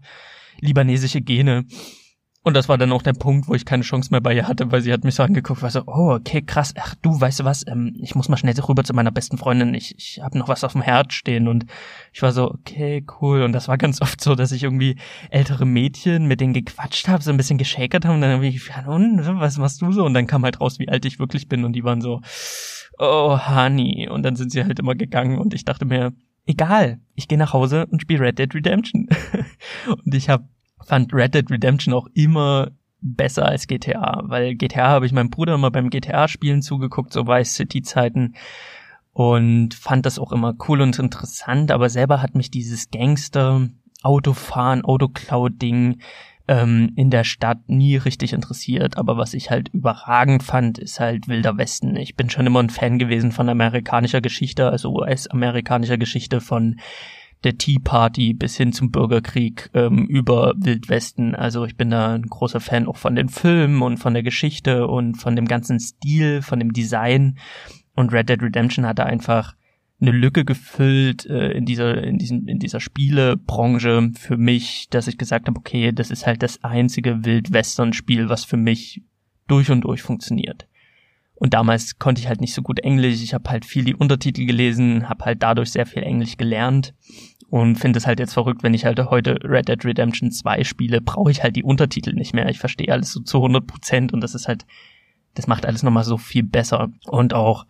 libanesische Gene. Und das war dann auch der Punkt, wo ich keine Chance mehr bei ihr hatte, weil sie hat mich so angeguckt, war so, oh, okay, krass, ach du, weißt du was, ähm, ich muss mal schnell rüber zu meiner besten Freundin, ich, ich habe noch was auf dem Herz stehen und ich war so, okay, cool. Und das war ganz oft so, dass ich irgendwie ältere Mädchen mit denen gequatscht habe, so ein bisschen geschakert haben und dann irgendwie, und, was machst du so? Und dann kam halt raus, wie alt ich wirklich bin und die waren so, oh, Honey. Und dann sind sie halt immer gegangen und ich dachte mir, egal, ich gehe nach Hause und spiele Red Dead Redemption. und ich habe fand Red Dead Redemption auch immer besser als GTA, weil GTA habe ich meinem Bruder immer beim GTA-Spielen zugeguckt, so Vice City-Zeiten und fand das auch immer cool und interessant, aber selber hat mich dieses Gangster, Autofahren, Autoklau-Ding ähm, in der Stadt nie richtig interessiert, aber was ich halt überragend fand, ist halt Wilder Westen. Ich bin schon immer ein Fan gewesen von amerikanischer Geschichte, also US-amerikanischer Geschichte von der Tea Party bis hin zum Bürgerkrieg ähm, über Wildwesten. Also ich bin da ein großer Fan auch von den Filmen und von der Geschichte und von dem ganzen Stil, von dem Design. Und Red Dead Redemption hatte einfach eine Lücke gefüllt äh, in dieser in diesem in dieser Spielebranche für mich, dass ich gesagt habe, okay, das ist halt das einzige Wildwestern-Spiel, was für mich durch und durch funktioniert. Und damals konnte ich halt nicht so gut Englisch. Ich habe halt viel die Untertitel gelesen, habe halt dadurch sehr viel Englisch gelernt und finde es halt jetzt verrückt, wenn ich halt heute Red Dead Redemption 2 spiele, brauche ich halt die Untertitel nicht mehr. Ich verstehe alles so zu 100 Prozent und das ist halt, das macht alles nochmal so viel besser. Und auch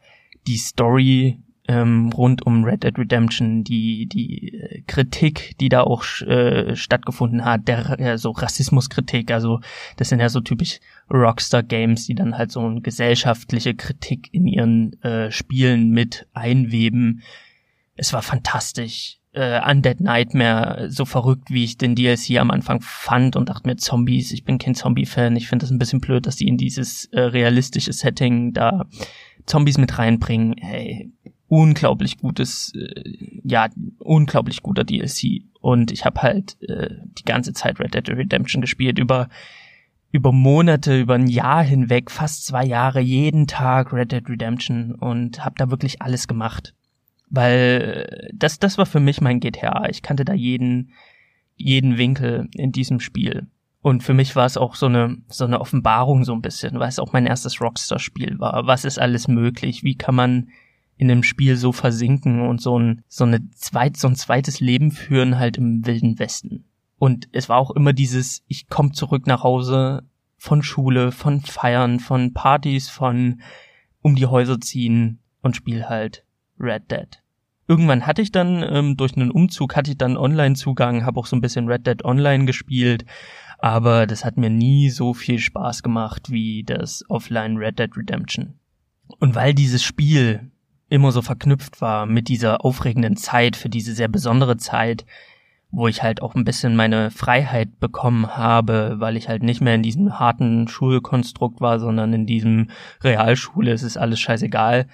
die Story ähm, rund um Red Dead Redemption, die die äh, Kritik, die da auch äh, stattgefunden hat, der äh, so Rassismuskritik, also das sind ja so typisch Rockstar Games, die dann halt so eine gesellschaftliche Kritik in ihren äh, Spielen mit einweben. Es war fantastisch. Äh, Undead Nightmare, so verrückt, wie ich den DLC am Anfang fand und dachte mir, Zombies, ich bin kein Zombie-Fan, ich finde das ein bisschen blöd, dass die in dieses äh, realistische Setting da Zombies mit reinbringen. Hey, unglaublich gutes, äh, ja, unglaublich guter DLC. Und ich habe halt äh, die ganze Zeit Red Dead Redemption gespielt, über, über Monate, über ein Jahr hinweg, fast zwei Jahre, jeden Tag Red Dead Redemption und habe da wirklich alles gemacht. Weil äh, das, das war für mich mein GTA. Ich kannte da jeden, jeden Winkel in diesem Spiel. Und für mich war es auch so eine, so eine Offenbarung so ein bisschen, weil es auch mein erstes Rockstar-Spiel war. Was ist alles möglich? Wie kann man in dem Spiel so versinken und so ein, so eine zweit, so ein zweites Leben führen halt im wilden Westen. Und es war auch immer dieses, ich komme zurück nach Hause von Schule, von Feiern, von Partys, von um die Häuser ziehen und spiel halt Red Dead. Irgendwann hatte ich dann, ähm, durch einen Umzug hatte ich dann Online-Zugang, habe auch so ein bisschen Red Dead Online gespielt, aber das hat mir nie so viel Spaß gemacht wie das Offline Red Dead Redemption. Und weil dieses Spiel immer so verknüpft war mit dieser aufregenden Zeit, für diese sehr besondere Zeit, wo ich halt auch ein bisschen meine Freiheit bekommen habe, weil ich halt nicht mehr in diesem harten Schulkonstrukt war, sondern in diesem Realschule, es ist alles scheißegal,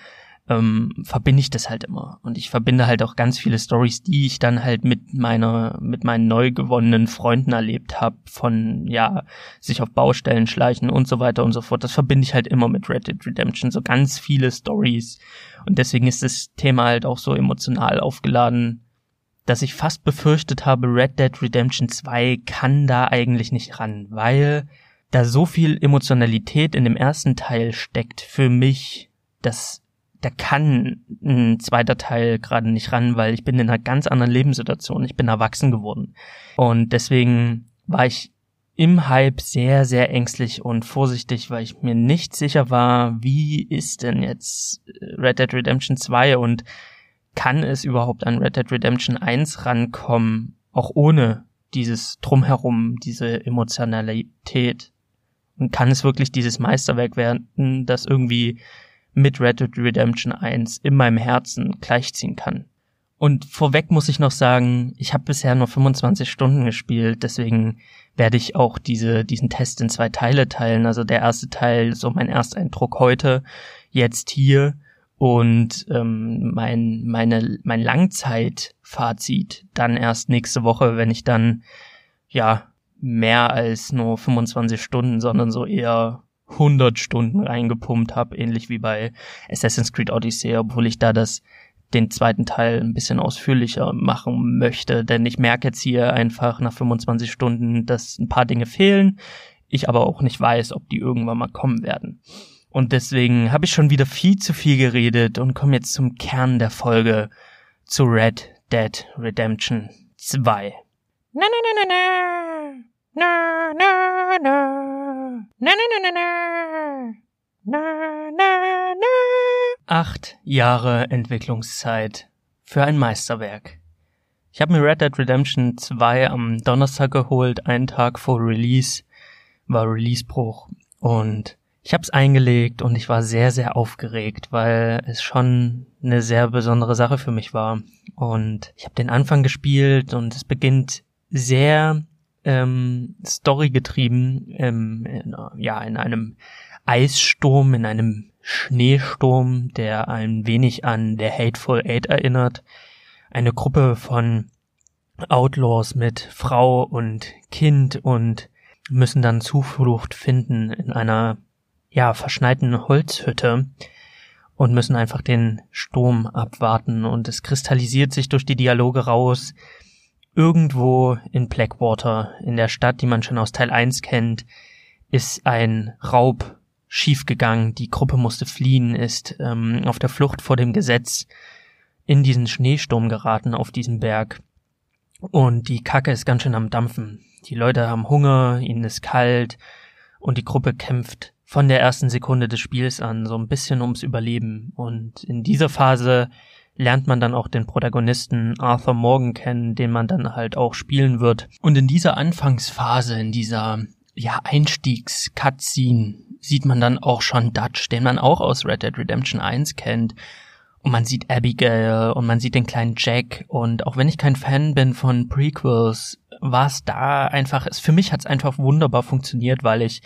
ähm, verbinde ich das halt immer. Und ich verbinde halt auch ganz viele Stories, die ich dann halt mit meiner, mit meinen neu gewonnenen Freunden erlebt habe, von ja, sich auf Baustellen schleichen und so weiter und so fort. Das verbinde ich halt immer mit Red Dead Redemption. So ganz viele Stories. Und deswegen ist das Thema halt auch so emotional aufgeladen, dass ich fast befürchtet habe, Red Dead Redemption 2 kann da eigentlich nicht ran, weil da so viel Emotionalität in dem ersten Teil steckt für mich, dass da kann ein zweiter Teil gerade nicht ran, weil ich bin in einer ganz anderen Lebenssituation. Ich bin erwachsen geworden. Und deswegen war ich im Hype sehr, sehr ängstlich und vorsichtig, weil ich mir nicht sicher war, wie ist denn jetzt Red Dead Redemption 2 und kann es überhaupt an Red Dead Redemption 1 rankommen, auch ohne dieses Drumherum, diese Emotionalität? Und kann es wirklich dieses Meisterwerk werden, das irgendwie mit Red Dead Redemption 1 in meinem Herzen gleichziehen kann. Und vorweg muss ich noch sagen, ich habe bisher nur 25 Stunden gespielt, deswegen werde ich auch diese, diesen Test in zwei Teile teilen. Also der erste Teil, so mein Ersteindruck heute, jetzt hier und ähm, mein, meine, mein Langzeitfazit dann erst nächste Woche, wenn ich dann ja mehr als nur 25 Stunden, sondern so eher 100 Stunden reingepumpt habe, ähnlich wie bei Assassin's Creed Odyssey, obwohl ich da das den zweiten Teil ein bisschen ausführlicher machen möchte, denn ich merke jetzt hier einfach nach 25 Stunden, dass ein paar Dinge fehlen, ich aber auch nicht weiß, ob die irgendwann mal kommen werden. Und deswegen habe ich schon wieder viel zu viel geredet und komme jetzt zum Kern der Folge zu Red Dead Redemption 2. Na na na na na na na na na, na, na, na, na, na, na. Acht Jahre Entwicklungszeit für ein Meisterwerk. Ich habe mir Red Dead Redemption 2 am Donnerstag geholt, einen Tag vor Release, war Releasebruch und ich habe es eingelegt und ich war sehr, sehr aufgeregt, weil es schon eine sehr besondere Sache für mich war. Und ich habe den Anfang gespielt und es beginnt sehr ähm, Story getrieben, ähm, in, ja, in einem Eissturm, in einem Schneesturm, der ein wenig an der Hateful Eight erinnert. Eine Gruppe von Outlaws mit Frau und Kind und müssen dann Zuflucht finden in einer ja verschneiten Holzhütte und müssen einfach den Sturm abwarten und es kristallisiert sich durch die Dialoge raus. Irgendwo in Blackwater, in der Stadt, die man schon aus Teil 1 kennt, ist ein Raub schiefgegangen. Die Gruppe musste fliehen, ist ähm, auf der Flucht vor dem Gesetz in diesen Schneesturm geraten auf diesem Berg. Und die Kacke ist ganz schön am Dampfen. Die Leute haben Hunger, ihnen ist kalt und die Gruppe kämpft von der ersten Sekunde des Spiels an so ein bisschen ums Überleben. Und in dieser Phase lernt man dann auch den Protagonisten Arthur Morgan kennen, den man dann halt auch spielen wird. Und in dieser Anfangsphase, in dieser ja Einstiegs-Cutscene sieht man dann auch schon Dutch, den man auch aus Red Dead Redemption 1 kennt. Und man sieht Abigail und man sieht den kleinen Jack. Und auch wenn ich kein Fan bin von Prequels, war es da einfach, für mich hat es einfach wunderbar funktioniert, weil ich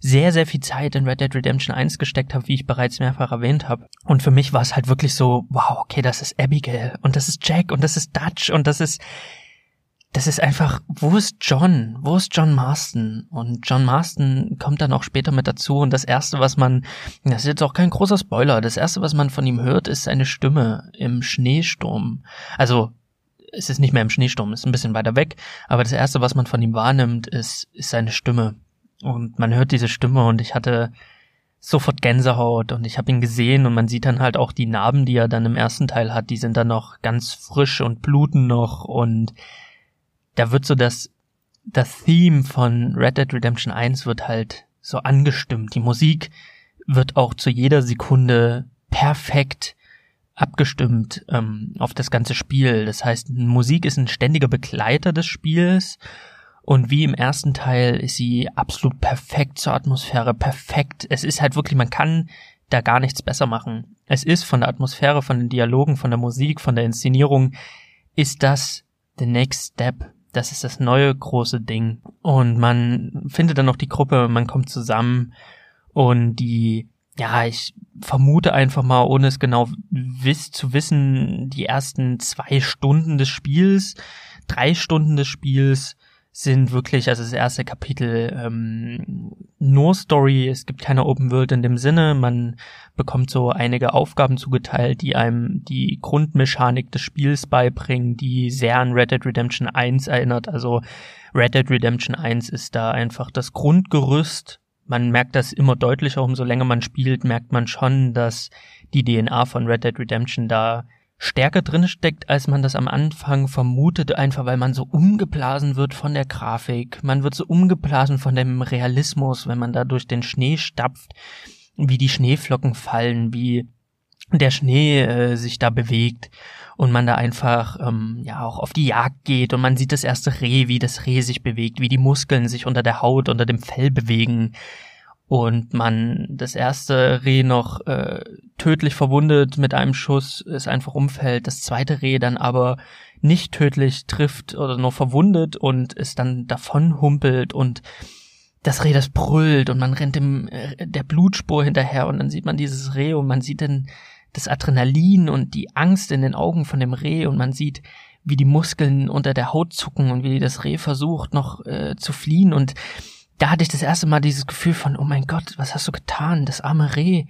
sehr, sehr viel Zeit in Red Dead Redemption 1 gesteckt habe, wie ich bereits mehrfach erwähnt habe. Und für mich war es halt wirklich so, wow, okay, das ist Abigail und das ist Jack und das ist Dutch und das ist das ist einfach, wo ist John? Wo ist John Marston? Und John Marston kommt dann auch später mit dazu und das erste, was man, das ist jetzt auch kein großer Spoiler, das erste, was man von ihm hört, ist seine Stimme im Schneesturm. Also, es ist nicht mehr im Schneesturm, ist ein bisschen weiter weg, aber das erste, was man von ihm wahrnimmt, ist, ist seine Stimme. Und man hört diese Stimme und ich hatte sofort Gänsehaut und ich habe ihn gesehen und man sieht dann halt auch die Narben, die er dann im ersten Teil hat, die sind dann noch ganz frisch und bluten noch und da wird so das, das Theme von Red Dead Redemption 1 wird halt so angestimmt. Die Musik wird auch zu jeder Sekunde perfekt abgestimmt ähm, auf das ganze Spiel. Das heißt, Musik ist ein ständiger Begleiter des Spiels und wie im ersten Teil ist sie absolut perfekt zur Atmosphäre, perfekt. Es ist halt wirklich, man kann da gar nichts besser machen. Es ist von der Atmosphäre, von den Dialogen, von der Musik, von der Inszenierung, ist das the next step das ist das neue große Ding. Und man findet dann noch die Gruppe, man kommt zusammen und die, ja, ich vermute einfach mal, ohne es genau wiss, zu wissen, die ersten zwei Stunden des Spiels, drei Stunden des Spiels sind wirklich, also das erste Kapitel ähm, nur Story, es gibt keine Open World in dem Sinne, man bekommt so einige Aufgaben zugeteilt, die einem die Grundmechanik des Spiels beibringen, die sehr an Red Dead Redemption 1 erinnert, also Red Dead Redemption 1 ist da einfach das Grundgerüst, man merkt das immer deutlicher, umso länger man spielt, merkt man schon, dass die DNA von Red Dead Redemption da stärker drin steckt, als man das am Anfang vermutet, einfach weil man so umgeblasen wird von der Grafik. Man wird so umgeblasen von dem Realismus, wenn man da durch den Schnee stapft, wie die Schneeflocken fallen, wie der Schnee äh, sich da bewegt und man da einfach ähm, ja auch auf die Jagd geht und man sieht das erste Reh, wie das Reh sich bewegt, wie die Muskeln sich unter der Haut, unter dem Fell bewegen, und man das erste Reh noch äh, tödlich verwundet mit einem Schuss, es einfach umfällt, das zweite Reh dann aber nicht tödlich trifft oder nur verwundet und es dann davon humpelt und das Reh das brüllt und man rennt dem äh, der Blutspur hinterher und dann sieht man dieses Reh und man sieht dann das Adrenalin und die Angst in den Augen von dem Reh und man sieht wie die Muskeln unter der Haut zucken und wie das Reh versucht noch äh, zu fliehen und da hatte ich das erste Mal dieses Gefühl von, oh mein Gott, was hast du getan, das arme Reh.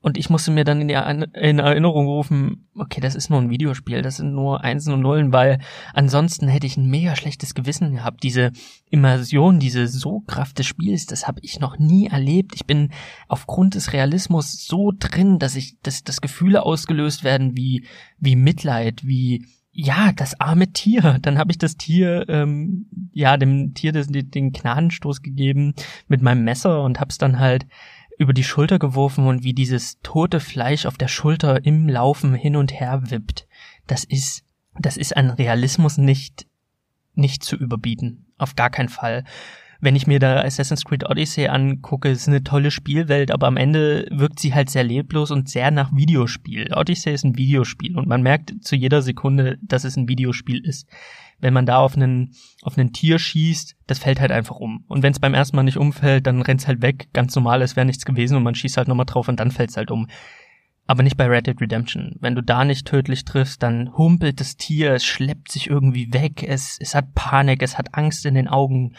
Und ich musste mir dann in, in Erinnerung rufen, okay, das ist nur ein Videospiel, das sind nur Einsen und Nullen, weil ansonsten hätte ich ein mega schlechtes Gewissen gehabt. Diese Immersion, diese Sogkraft des Spiels, das habe ich noch nie erlebt. Ich bin aufgrund des Realismus so drin, dass ich, dass, dass Gefühle ausgelöst werden wie, wie Mitleid, wie ja, das arme Tier. Dann habe ich das Tier, ähm, ja, dem Tier den, den Gnadenstoß gegeben mit meinem Messer und hab's dann halt über die Schulter geworfen und wie dieses tote Fleisch auf der Schulter im Laufen hin und her wippt. Das ist, das ist an Realismus nicht, nicht zu überbieten. Auf gar keinen Fall wenn ich mir da Assassin's Creed Odyssey angucke, ist eine tolle Spielwelt, aber am Ende wirkt sie halt sehr leblos und sehr nach Videospiel. Odyssey ist ein Videospiel und man merkt zu jeder Sekunde, dass es ein Videospiel ist. Wenn man da auf einen, auf einen Tier schießt, das fällt halt einfach um. Und wenn es beim ersten Mal nicht umfällt, dann rennt's halt weg, ganz normal, es wäre nichts gewesen und man schießt halt nochmal drauf und dann fällt's halt um. Aber nicht bei Red Dead Redemption. Wenn du da nicht tödlich triffst, dann humpelt das Tier, es schleppt sich irgendwie weg, es, es hat Panik, es hat Angst in den Augen,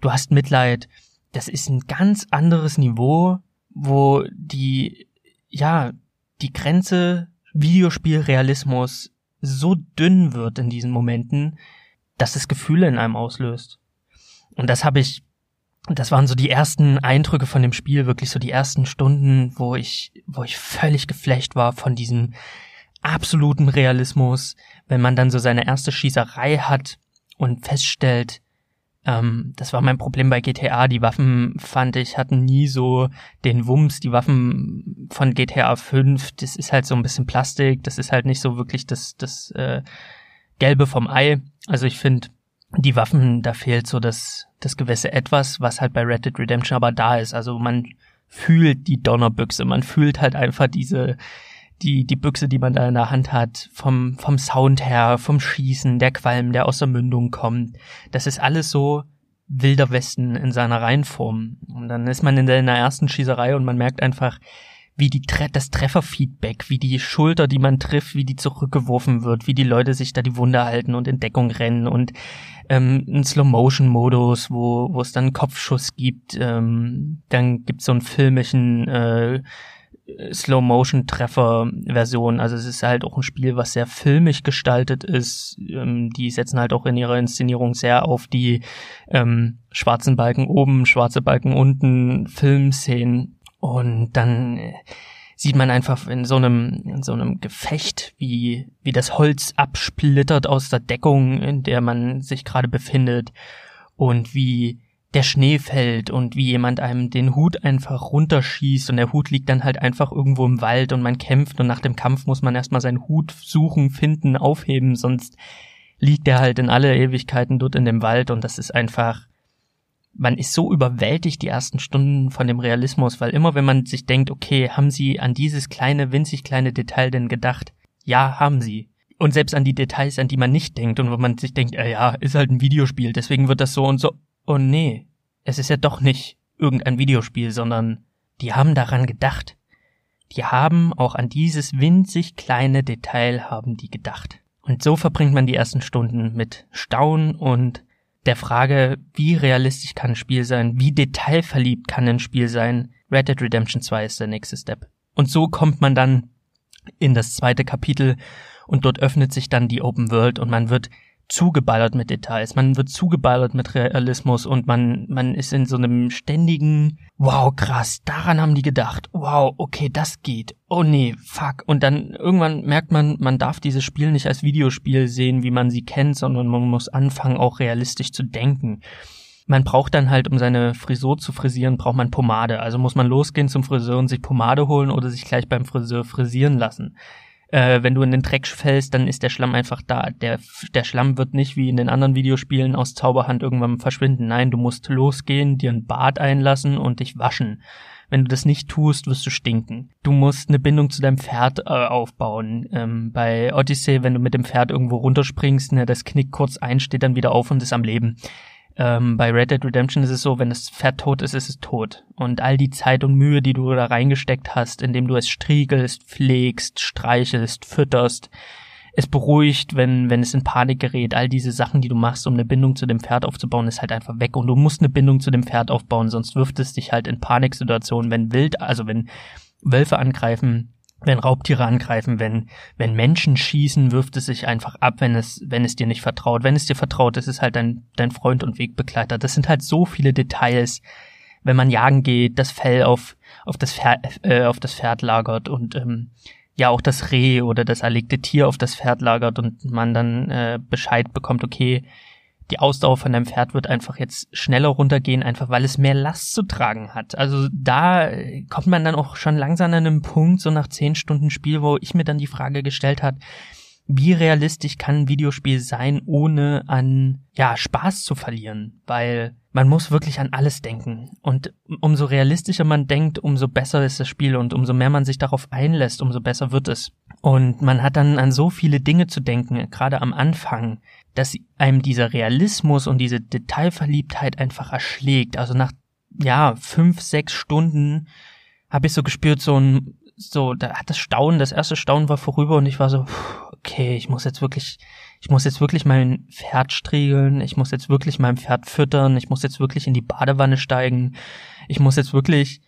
du hast Mitleid. Das ist ein ganz anderes Niveau, wo die, ja, die Grenze Videospielrealismus so dünn wird in diesen Momenten, dass es Gefühle in einem auslöst. Und das habe ich, das waren so die ersten Eindrücke von dem Spiel, wirklich so die ersten Stunden, wo ich, wo ich völlig geflecht war von diesem absoluten Realismus, wenn man dann so seine erste Schießerei hat und feststellt, ähm, das war mein Problem bei GTA. Die Waffen, fand ich, hatten nie so den Wumms. Die Waffen von GTA 5, das ist halt so ein bisschen Plastik. Das ist halt nicht so wirklich das, das äh, Gelbe vom Ei. Also ich finde, die Waffen, da fehlt so das, das gewisse Etwas, was halt bei Red Dead Redemption aber da ist. Also man fühlt die Donnerbüchse, man fühlt halt einfach diese, die, die Büchse, die man da in der Hand hat, vom, vom Sound her, vom Schießen, der Qualm, der aus der Mündung kommt. Das ist alles so wilder Westen in seiner Reihenform. Und dann ist man in der, in der ersten Schießerei und man merkt einfach, wie die das Trefferfeedback, wie die Schulter, die man trifft, wie die zurückgeworfen wird, wie die Leute sich da die Wunder halten und in Deckung rennen und ähm, ein Slow-Motion-Modus, wo, wo es dann einen Kopfschuss gibt. Ähm, dann gibt's so einen filmischen äh, Slow-Motion-Treffer-Version. Also es ist halt auch ein Spiel, was sehr filmisch gestaltet ist. Ähm, die setzen halt auch in ihrer Inszenierung sehr auf die ähm, schwarzen Balken oben, schwarze Balken unten, Filmszenen. Und dann äh, sieht man einfach in so einem, in so einem Gefecht, wie, wie das Holz absplittert aus der Deckung, in der man sich gerade befindet und wie der Schnee fällt und wie jemand einem den Hut einfach runterschießt und der Hut liegt dann halt einfach irgendwo im Wald und man kämpft und nach dem Kampf muss man erstmal seinen Hut suchen, finden, aufheben, sonst liegt er halt in alle Ewigkeiten dort in dem Wald und das ist einfach, man ist so überwältigt die ersten Stunden von dem Realismus, weil immer wenn man sich denkt, okay, haben sie an dieses kleine, winzig kleine Detail denn gedacht? Ja, haben sie. Und selbst an die Details, an die man nicht denkt und wo man sich denkt, äh, ja, ist halt ein Videospiel, deswegen wird das so und so oh nee, es ist ja doch nicht irgendein Videospiel, sondern die haben daran gedacht. Die haben auch an dieses winzig kleine Detail haben die gedacht. Und so verbringt man die ersten Stunden mit Staunen und der Frage, wie realistisch kann ein Spiel sein, wie detailverliebt kann ein Spiel sein. Red Dead Redemption 2 ist der nächste Step. Und so kommt man dann in das zweite Kapitel und dort öffnet sich dann die Open World und man wird zugeballert mit Details, man wird zugeballert mit Realismus und man, man ist in so einem ständigen, wow, krass, daran haben die gedacht, wow, okay, das geht, oh nee, fuck. Und dann irgendwann merkt man, man darf dieses Spiel nicht als Videospiel sehen, wie man sie kennt, sondern man muss anfangen, auch realistisch zu denken. Man braucht dann halt, um seine Frisur zu frisieren, braucht man Pomade. Also muss man losgehen zum Friseur und sich Pomade holen oder sich gleich beim Friseur frisieren lassen äh, wenn du in den Dreck fällst, dann ist der Schlamm einfach da. Der, der Schlamm wird nicht wie in den anderen Videospielen aus Zauberhand irgendwann verschwinden. Nein, du musst losgehen, dir ein Bad einlassen und dich waschen. Wenn du das nicht tust, wirst du stinken. Du musst eine Bindung zu deinem Pferd äh, aufbauen. Ähm, bei Odyssey, wenn du mit dem Pferd irgendwo runterspringst, ne, das knickt kurz ein, steht dann wieder auf und ist am Leben. Ähm, bei Red Dead Redemption ist es so, wenn das Pferd tot ist, ist es tot. Und all die Zeit und Mühe, die du da reingesteckt hast, indem du es striegelst, pflegst, streichelst, fütterst, es beruhigt, wenn, wenn es in Panik gerät, all diese Sachen, die du machst, um eine Bindung zu dem Pferd aufzubauen, ist halt einfach weg. Und du musst eine Bindung zu dem Pferd aufbauen, sonst wirft es dich halt in Paniksituationen, wenn wild, also wenn Wölfe angreifen, wenn Raubtiere angreifen, wenn, wenn Menschen schießen, wirft es sich einfach ab, wenn es, wenn es dir nicht vertraut. Wenn es dir vertraut, ist es halt dein, dein Freund und Wegbegleiter. Das sind halt so viele Details, wenn man jagen geht, das Fell auf, auf das Pferd, äh, auf das Pferd lagert und, ähm, ja auch das Reh oder das erlegte Tier auf das Pferd lagert und man dann äh, Bescheid bekommt, okay, die Ausdauer von deinem Pferd wird einfach jetzt schneller runtergehen, einfach weil es mehr Last zu tragen hat. Also da kommt man dann auch schon langsam an einem Punkt, so nach zehn Stunden Spiel, wo ich mir dann die Frage gestellt hat, wie realistisch kann ein Videospiel sein, ohne an, ja, Spaß zu verlieren? Weil man muss wirklich an alles denken. Und umso realistischer man denkt, umso besser ist das Spiel und umso mehr man sich darauf einlässt, umso besser wird es. Und man hat dann an so viele Dinge zu denken, gerade am Anfang, dass einem dieser Realismus und diese Detailverliebtheit einfach erschlägt. Also nach, ja, fünf, sechs Stunden habe ich so gespürt, so ein, so, da hat das Staunen, das erste Staunen war vorüber und ich war so, okay, ich muss jetzt wirklich, ich muss jetzt wirklich mein Pferd striegeln, ich muss jetzt wirklich mein Pferd füttern, ich muss jetzt wirklich in die Badewanne steigen, ich muss jetzt wirklich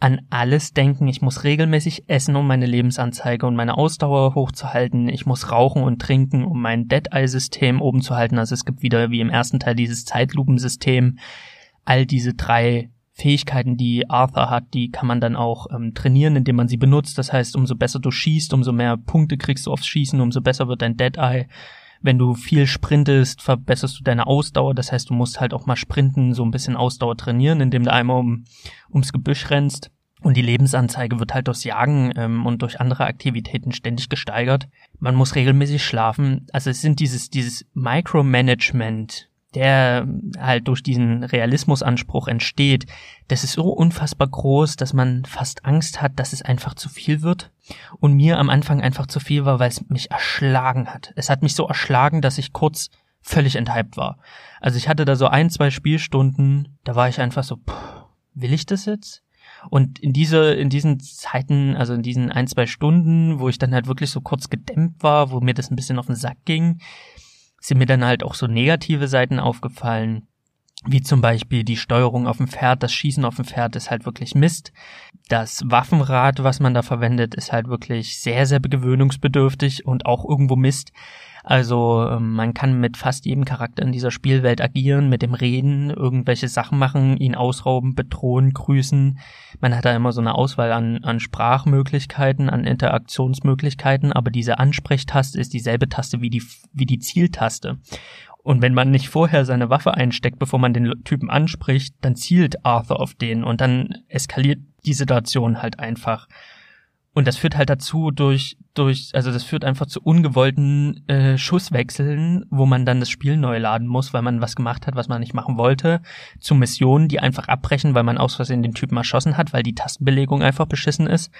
an alles denken, ich muss regelmäßig essen, um meine Lebensanzeige und meine Ausdauer hochzuhalten, ich muss rauchen und trinken, um mein Dead-Eye-System oben zu halten, also es gibt wieder wie im ersten Teil dieses Zeitlupensystem, all diese drei Fähigkeiten, die Arthur hat, die kann man dann auch ähm, trainieren, indem man sie benutzt. Das heißt, umso besser du schießt, umso mehr Punkte kriegst du aufs Schießen, umso besser wird dein Dead Eye. Wenn du viel sprintest, verbesserst du deine Ausdauer. Das heißt, du musst halt auch mal sprinten, so ein bisschen Ausdauer trainieren, indem du einmal um, ums Gebüsch rennst. Und die Lebensanzeige wird halt durchs Jagen ähm, und durch andere Aktivitäten ständig gesteigert. Man muss regelmäßig schlafen. Also es sind dieses, dieses Micromanagement, der halt durch diesen Realismusanspruch entsteht, das ist so unfassbar groß, dass man fast Angst hat, dass es einfach zu viel wird. Und mir am Anfang einfach zu viel war, weil es mich erschlagen hat. Es hat mich so erschlagen, dass ich kurz völlig enthyped war. Also ich hatte da so ein, zwei Spielstunden, da war ich einfach so, pff, will ich das jetzt? Und in diese, in diesen Zeiten, also in diesen ein, zwei Stunden, wo ich dann halt wirklich so kurz gedämmt war, wo mir das ein bisschen auf den Sack ging, sind mir dann halt auch so negative Seiten aufgefallen, wie zum Beispiel die Steuerung auf dem Pferd, das Schießen auf dem Pferd ist halt wirklich Mist. Das Waffenrad, was man da verwendet, ist halt wirklich sehr, sehr gewöhnungsbedürftig und auch irgendwo Mist. Also ähm, man kann mit fast jedem Charakter in dieser Spielwelt agieren, mit dem Reden, irgendwelche Sachen machen, ihn ausrauben, bedrohen, grüßen. Man hat da immer so eine Auswahl an, an Sprachmöglichkeiten, an Interaktionsmöglichkeiten, aber diese Ansprechtaste ist dieselbe Taste wie die, wie die Zieltaste. Und wenn man nicht vorher seine Waffe einsteckt, bevor man den Typen anspricht, dann zielt Arthur auf den und dann eskaliert die Situation halt einfach. Und das führt halt dazu durch, durch, also das führt einfach zu ungewollten äh, Schusswechseln, wo man dann das Spiel neu laden muss, weil man was gemacht hat, was man nicht machen wollte, zu Missionen, die einfach abbrechen, weil man aus Versehen den Typen erschossen hat, weil die Tastenbelegung einfach beschissen ist.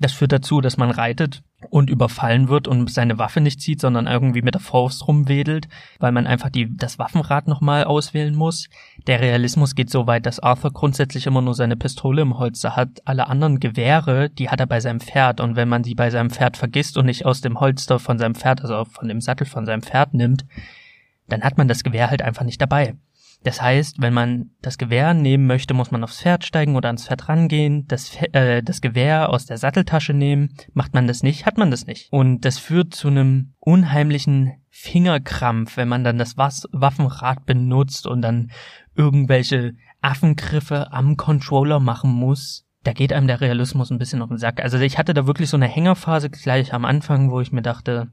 Das führt dazu, dass man reitet und überfallen wird und seine Waffe nicht zieht, sondern irgendwie mit der Faust rumwedelt, weil man einfach die, das Waffenrad nochmal auswählen muss. Der Realismus geht so weit, dass Arthur grundsätzlich immer nur seine Pistole im Holster hat. Alle anderen Gewehre, die hat er bei seinem Pferd und wenn man die bei seinem Pferd vergisst und nicht aus dem Holster von seinem Pferd, also von dem Sattel von seinem Pferd nimmt, dann hat man das Gewehr halt einfach nicht dabei. Das heißt, wenn man das Gewehr nehmen möchte, muss man aufs Pferd steigen oder ans Pferd rangehen, das, äh, das Gewehr aus der Satteltasche nehmen. Macht man das nicht, hat man das nicht. Und das führt zu einem unheimlichen Fingerkrampf, wenn man dann das Waffenrad benutzt und dann irgendwelche Affengriffe am Controller machen muss. Da geht einem der Realismus ein bisschen auf den Sack. Also ich hatte da wirklich so eine Hängerphase gleich am Anfang, wo ich mir dachte,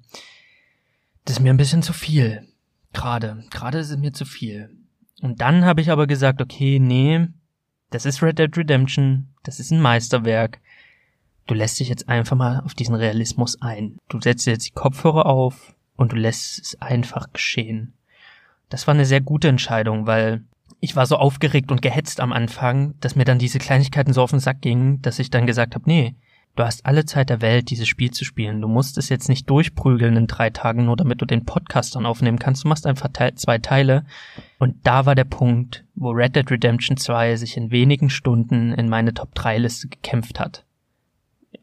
das ist mir ein bisschen zu viel. Gerade, gerade ist es mir zu viel. Und dann habe ich aber gesagt, okay, nee, das ist Red Dead Redemption, das ist ein Meisterwerk. Du lässt dich jetzt einfach mal auf diesen Realismus ein. Du setzt jetzt die Kopfhörer auf und du lässt es einfach geschehen. Das war eine sehr gute Entscheidung, weil ich war so aufgeregt und gehetzt am Anfang, dass mir dann diese Kleinigkeiten so auf den Sack gingen, dass ich dann gesagt habe, nee, Du hast alle Zeit der Welt, dieses Spiel zu spielen. Du musst es jetzt nicht durchprügeln in drei Tagen, nur damit du den Podcast dann aufnehmen kannst. Du machst einfach zwei Teile. Und da war der Punkt, wo Red Dead Redemption 2 sich in wenigen Stunden in meine Top 3 Liste gekämpft hat.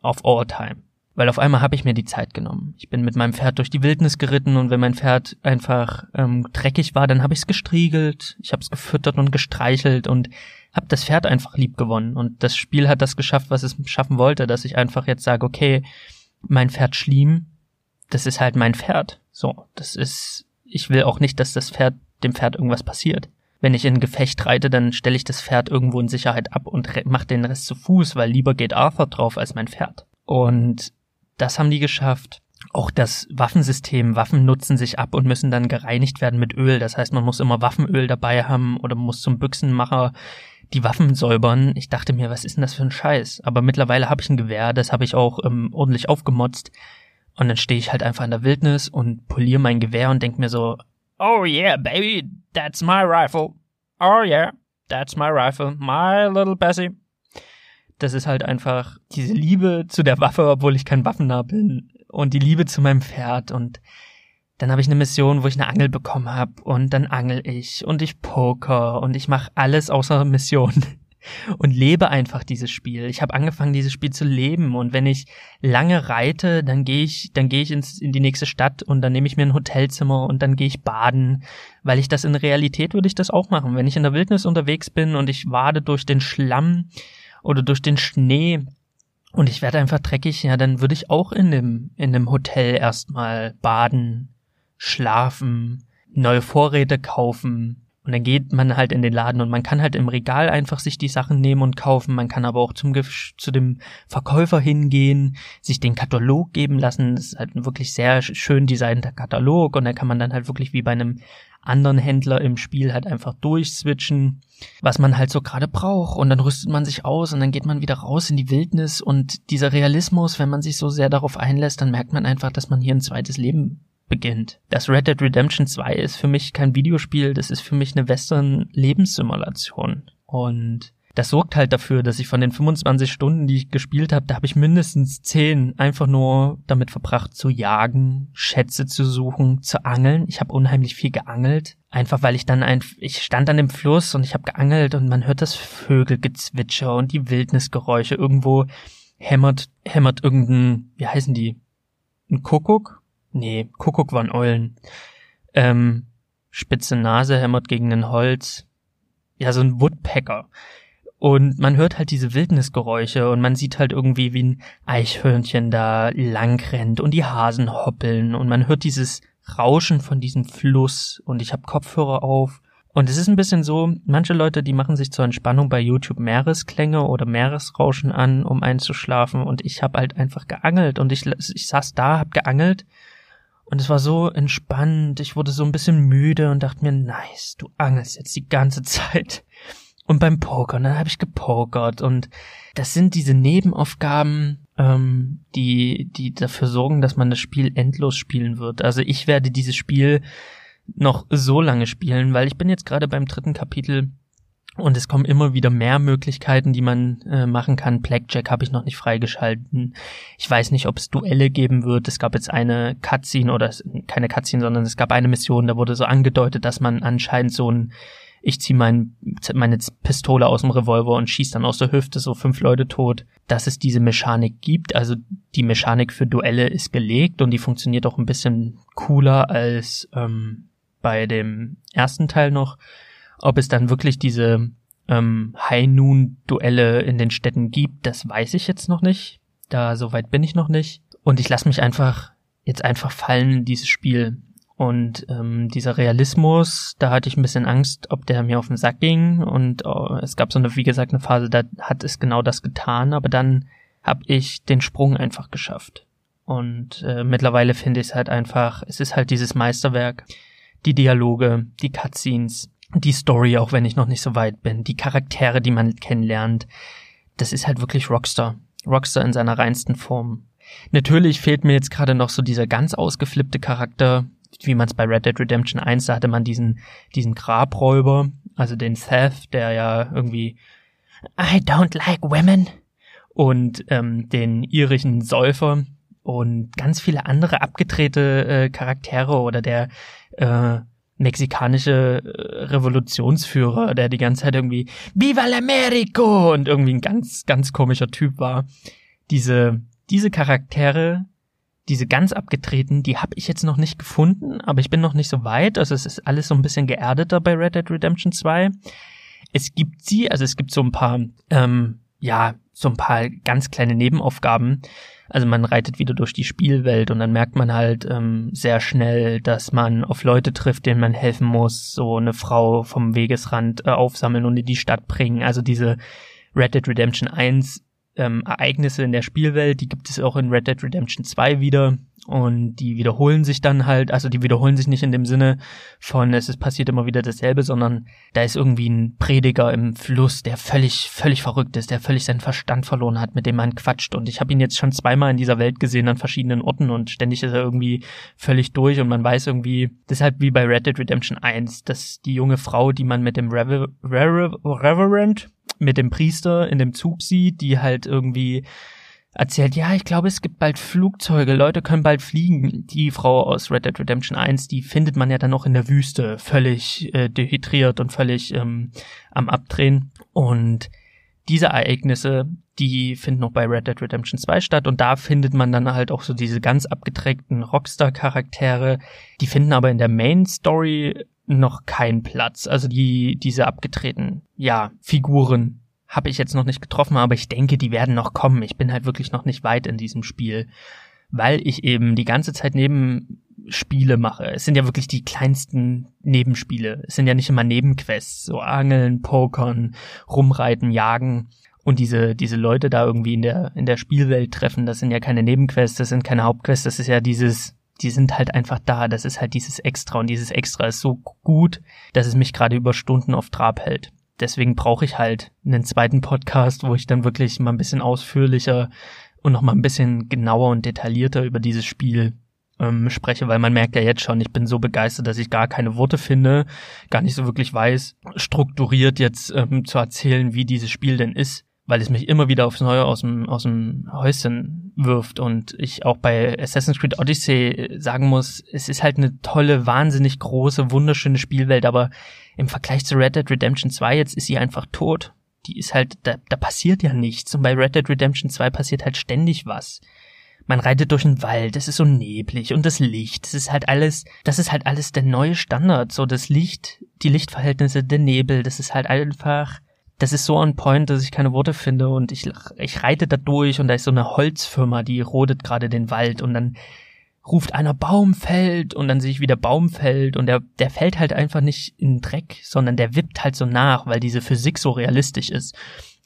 Auf All Time. Weil auf einmal habe ich mir die Zeit genommen. Ich bin mit meinem Pferd durch die Wildnis geritten und wenn mein Pferd einfach ähm, dreckig war, dann habe ich es gestriegelt, ich habe es gefüttert und gestreichelt und habe das Pferd einfach lieb gewonnen. Und das Spiel hat das geschafft, was es schaffen wollte, dass ich einfach jetzt sage, okay, mein Pferd Schlimm, das ist halt mein Pferd. So, das ist, ich will auch nicht, dass das Pferd, dem Pferd irgendwas passiert. Wenn ich in Gefecht reite, dann stelle ich das Pferd irgendwo in Sicherheit ab und mache den Rest zu Fuß, weil lieber geht Arthur drauf als mein Pferd. Und das haben die geschafft. Auch das Waffensystem, Waffen nutzen sich ab und müssen dann gereinigt werden mit Öl. Das heißt, man muss immer Waffenöl dabei haben oder muss zum Büchsenmacher die Waffen säubern. Ich dachte mir, was ist denn das für ein Scheiß? Aber mittlerweile habe ich ein Gewehr, das habe ich auch ähm, ordentlich aufgemotzt. Und dann stehe ich halt einfach in der Wildnis und poliere mein Gewehr und denk mir so, Oh yeah, baby, that's my rifle. Oh yeah, that's my rifle, my little Bessie. Das ist halt einfach diese Liebe zu der Waffe, obwohl ich kein Waffennah bin. Und die Liebe zu meinem Pferd. Und dann habe ich eine Mission, wo ich eine Angel bekommen habe. Und dann angel ich und ich poker und ich mache alles außer Mission. und lebe einfach dieses Spiel. Ich habe angefangen, dieses Spiel zu leben und wenn ich lange reite, dann gehe ich, dann gehe ich ins, in die nächste Stadt und dann nehme ich mir ein Hotelzimmer und dann gehe ich baden, weil ich das in Realität würde ich das auch machen. Wenn ich in der Wildnis unterwegs bin und ich wade durch den Schlamm oder durch den Schnee und ich werde einfach dreckig, ja, dann würde ich auch in dem in dem Hotel erstmal baden, schlafen, neue Vorräte kaufen und dann geht man halt in den Laden und man kann halt im Regal einfach sich die Sachen nehmen und kaufen. Man kann aber auch zum zu dem Verkäufer hingehen, sich den Katalog geben lassen. Das ist halt wirklich sehr schön designter Katalog und da kann man dann halt wirklich wie bei einem anderen Händler im Spiel halt einfach durchswitchen, was man halt so gerade braucht und dann rüstet man sich aus und dann geht man wieder raus in die Wildnis und dieser Realismus, wenn man sich so sehr darauf einlässt, dann merkt man einfach, dass man hier ein zweites Leben beginnt. Das Red Dead Redemption 2 ist für mich kein Videospiel, das ist für mich eine Western-Lebenssimulation. Und das sorgt halt dafür, dass ich von den 25 Stunden, die ich gespielt habe, da habe ich mindestens 10 einfach nur damit verbracht zu jagen, Schätze zu suchen, zu angeln. Ich habe unheimlich viel geangelt, einfach weil ich dann ein ich stand an dem Fluss und ich habe geangelt und man hört das Vögelgezwitscher und die Wildnisgeräusche irgendwo hämmert hämmert irgendein, wie heißen die? Ein Kuckuck Nee, Kuckuck waren Eulen. Ähm, spitze Nase hämmert gegen ein Holz. Ja, so ein Woodpecker. Und man hört halt diese Wildnisgeräusche und man sieht halt irgendwie, wie ein Eichhörnchen da lang rennt und die Hasen hoppeln und man hört dieses Rauschen von diesem Fluss und ich habe Kopfhörer auf und es ist ein bisschen so, manche Leute, die machen sich zur Entspannung bei YouTube Meeresklänge oder Meeresrauschen an, um einzuschlafen und ich habe halt einfach geangelt und ich, ich saß da, hab geangelt und es war so entspannt. Ich wurde so ein bisschen müde und dachte mir, nice, du angelst jetzt die ganze Zeit. Und beim Pokern, dann habe ich gepokert. Und das sind diese Nebenaufgaben, ähm, die, die dafür sorgen, dass man das Spiel endlos spielen wird. Also ich werde dieses Spiel noch so lange spielen, weil ich bin jetzt gerade beim dritten Kapitel und es kommen immer wieder mehr Möglichkeiten, die man äh, machen kann. Blackjack habe ich noch nicht freigeschalten. Ich weiß nicht, ob es Duelle geben wird. Es gab jetzt eine Cutscene oder keine Cutscene, sondern es gab eine Mission, da wurde so angedeutet, dass man anscheinend so ein ich ziehe mein, meine Pistole aus dem Revolver und schieß dann aus der Hüfte so fünf Leute tot, dass es diese Mechanik gibt. Also die Mechanik für Duelle ist gelegt und die funktioniert auch ein bisschen cooler als ähm, bei dem ersten Teil noch. Ob es dann wirklich diese ähm, High-Noon-Duelle in den Städten gibt, das weiß ich jetzt noch nicht. Da soweit bin ich noch nicht. Und ich lasse mich einfach jetzt einfach fallen in dieses Spiel. Und ähm, dieser Realismus, da hatte ich ein bisschen Angst, ob der mir auf den Sack ging. Und oh, es gab so eine, wie gesagt, eine Phase, da hat es genau das getan. Aber dann habe ich den Sprung einfach geschafft. Und äh, mittlerweile finde ich es halt einfach, es ist halt dieses Meisterwerk. Die Dialoge, die Cutscenes, die Story, auch wenn ich noch nicht so weit bin, die Charaktere, die man kennenlernt, das ist halt wirklich Rockstar. Rockstar in seiner reinsten Form. Natürlich fehlt mir jetzt gerade noch so dieser ganz ausgeflippte Charakter, wie man es bei Red Dead Redemption 1, da hatte man diesen, diesen Grabräuber, also den Seth, der ja irgendwie I don't like women und ähm, den irischen Säufer und ganz viele andere abgedrehte äh, Charaktere oder der äh, mexikanische äh, Revolutionsführer, der die ganze Zeit irgendwie Viva l'Americo und irgendwie ein ganz, ganz komischer Typ war. Diese, diese Charaktere, diese ganz abgetreten, die habe ich jetzt noch nicht gefunden, aber ich bin noch nicht so weit. Also es ist alles so ein bisschen geerdeter bei Red Dead Redemption 2. Es gibt sie, also es gibt so ein paar, ähm, ja, so ein paar ganz kleine Nebenaufgaben, also man reitet wieder durch die Spielwelt und dann merkt man halt ähm, sehr schnell, dass man auf Leute trifft, denen man helfen muss, so eine Frau vom Wegesrand äh, aufsammeln und in die Stadt bringen. Also diese Red Dead Redemption 1 ähm, Ereignisse in der Spielwelt, die gibt es auch in Red Dead Redemption 2 wieder. Und die wiederholen sich dann halt, also die wiederholen sich nicht in dem Sinne von, es ist passiert immer wieder dasselbe, sondern da ist irgendwie ein Prediger im Fluss, der völlig, völlig verrückt ist, der völlig seinen Verstand verloren hat, mit dem man quatscht. Und ich habe ihn jetzt schon zweimal in dieser Welt gesehen an verschiedenen Orten und ständig ist er irgendwie völlig durch und man weiß irgendwie, deshalb wie bei Red Dead Redemption 1, dass die junge Frau, die man mit dem Rever Rever Reverend, mit dem Priester in dem Zug sieht, die halt irgendwie erzählt, ja, ich glaube, es gibt bald Flugzeuge, Leute können bald fliegen. Die Frau aus Red Dead Redemption 1, die findet man ja dann noch in der Wüste, völlig äh, dehydriert und völlig ähm, am Abdrehen. Und diese Ereignisse, die finden noch bei Red Dead Redemption 2 statt und da findet man dann halt auch so diese ganz abgeträgten Rockstar-Charaktere. Die finden aber in der Main Story noch keinen Platz. Also die, diese abgetreten, ja, Figuren habe ich jetzt noch nicht getroffen, aber ich denke, die werden noch kommen. Ich bin halt wirklich noch nicht weit in diesem Spiel, weil ich eben die ganze Zeit Nebenspiele mache. Es sind ja wirklich die kleinsten Nebenspiele. Es sind ja nicht immer Nebenquests, so Angeln, Pokern, Rumreiten, Jagen und diese, diese Leute da irgendwie in der, in der Spielwelt treffen. Das sind ja keine Nebenquests, das sind keine Hauptquests, das ist ja dieses, die sind halt einfach da. Das ist halt dieses Extra. Und dieses Extra ist so gut, dass es mich gerade über Stunden auf Trab hält. Deswegen brauche ich halt einen zweiten Podcast, wo ich dann wirklich mal ein bisschen ausführlicher und noch mal ein bisschen genauer und detaillierter über dieses Spiel ähm, spreche, weil man merkt ja jetzt schon, ich bin so begeistert, dass ich gar keine Worte finde, gar nicht so wirklich weiß, strukturiert jetzt ähm, zu erzählen, wie dieses Spiel denn ist, weil es mich immer wieder aufs Neue aus dem, aus dem Häuschen wirft und ich auch bei Assassin's Creed Odyssey sagen muss, es ist halt eine tolle, wahnsinnig große, wunderschöne Spielwelt, aber im Vergleich zu Red Dead Redemption 2 jetzt ist sie einfach tot. Die ist halt, da, da passiert ja nichts. Und bei Red Dead Redemption 2 passiert halt ständig was. Man reitet durch den Wald, es ist so neblig und das Licht, das ist halt alles, das ist halt alles der neue Standard. So das Licht, die Lichtverhältnisse, der Nebel, das ist halt einfach, das ist so on point, dass ich keine Worte finde und ich, ich reite da durch und da ist so eine Holzfirma, die rodet gerade den Wald und dann ruft einer Baum fällt und dann sehe ich wieder Baum fällt und der, der fällt halt einfach nicht in den Dreck, sondern der wippt halt so nach, weil diese Physik so realistisch ist.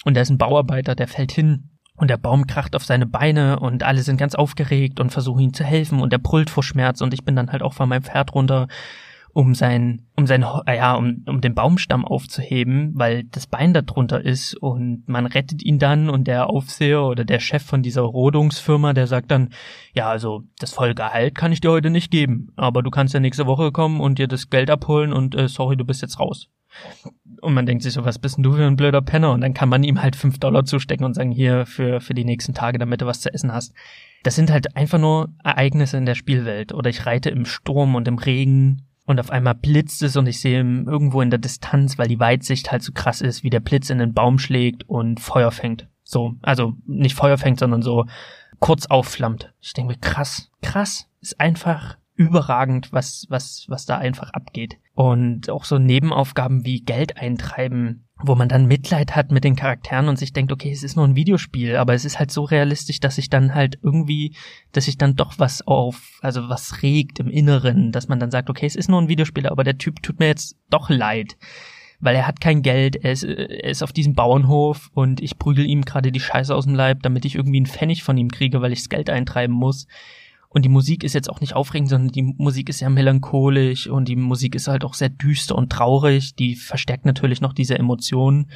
Und da ist ein Bauarbeiter, der fällt hin und der Baum kracht auf seine Beine und alle sind ganz aufgeregt und versuchen ihm zu helfen und er brüllt vor Schmerz und ich bin dann halt auch von meinem Pferd runter um sein, um sein, äh, ja, um, um den Baumstamm aufzuheben, weil das Bein da drunter ist und man rettet ihn dann und der Aufseher oder der Chef von dieser Rodungsfirma, der sagt dann, ja, also das volle Gehalt kann ich dir heute nicht geben, aber du kannst ja nächste Woche kommen und dir das Geld abholen und äh, sorry, du bist jetzt raus. Und man denkt sich so, was bist denn du für ein blöder Penner? Und dann kann man ihm halt fünf Dollar zustecken und sagen, hier für, für die nächsten Tage, damit du was zu essen hast. Das sind halt einfach nur Ereignisse in der Spielwelt. Oder ich reite im Sturm und im Regen und auf einmal blitzt es und ich sehe irgendwo in der Distanz, weil die Weitsicht halt so krass ist, wie der Blitz in den Baum schlägt und Feuer fängt. So, also nicht Feuer fängt, sondern so kurz aufflammt. Ich denke mir, krass, krass, ist einfach überragend, was, was, was da einfach abgeht. Und auch so Nebenaufgaben wie Geld eintreiben, wo man dann Mitleid hat mit den Charakteren und sich denkt, okay, es ist nur ein Videospiel, aber es ist halt so realistisch, dass sich dann halt irgendwie, dass sich dann doch was auf, also was regt im Inneren, dass man dann sagt, okay, es ist nur ein Videospiel, aber der Typ tut mir jetzt doch leid, weil er hat kein Geld, er ist, er ist auf diesem Bauernhof und ich prügel ihm gerade die Scheiße aus dem Leib, damit ich irgendwie einen Pfennig von ihm kriege, weil ich das Geld eintreiben muss. Und die Musik ist jetzt auch nicht aufregend, sondern die Musik ist sehr melancholisch und die Musik ist halt auch sehr düster und traurig. Die verstärkt natürlich noch diese Emotionen.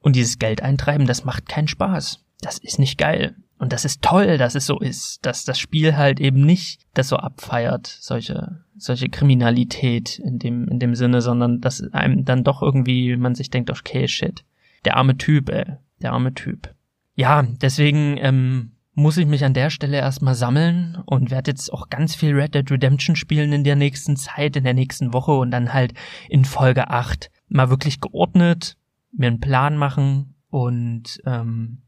Und dieses Geld eintreiben, das macht keinen Spaß. Das ist nicht geil. Und das ist toll, dass es so ist, dass das Spiel halt eben nicht das so abfeiert, solche, solche Kriminalität in dem, in dem Sinne, sondern dass einem dann doch irgendwie man sich denkt, okay, shit. Der arme Typ, ey. Der arme Typ. Ja, deswegen, ähm, muss ich mich an der Stelle erstmal sammeln und werde jetzt auch ganz viel Red Dead Redemption spielen in der nächsten Zeit, in der nächsten Woche und dann halt in Folge 8 mal wirklich geordnet mir einen Plan machen und ähm,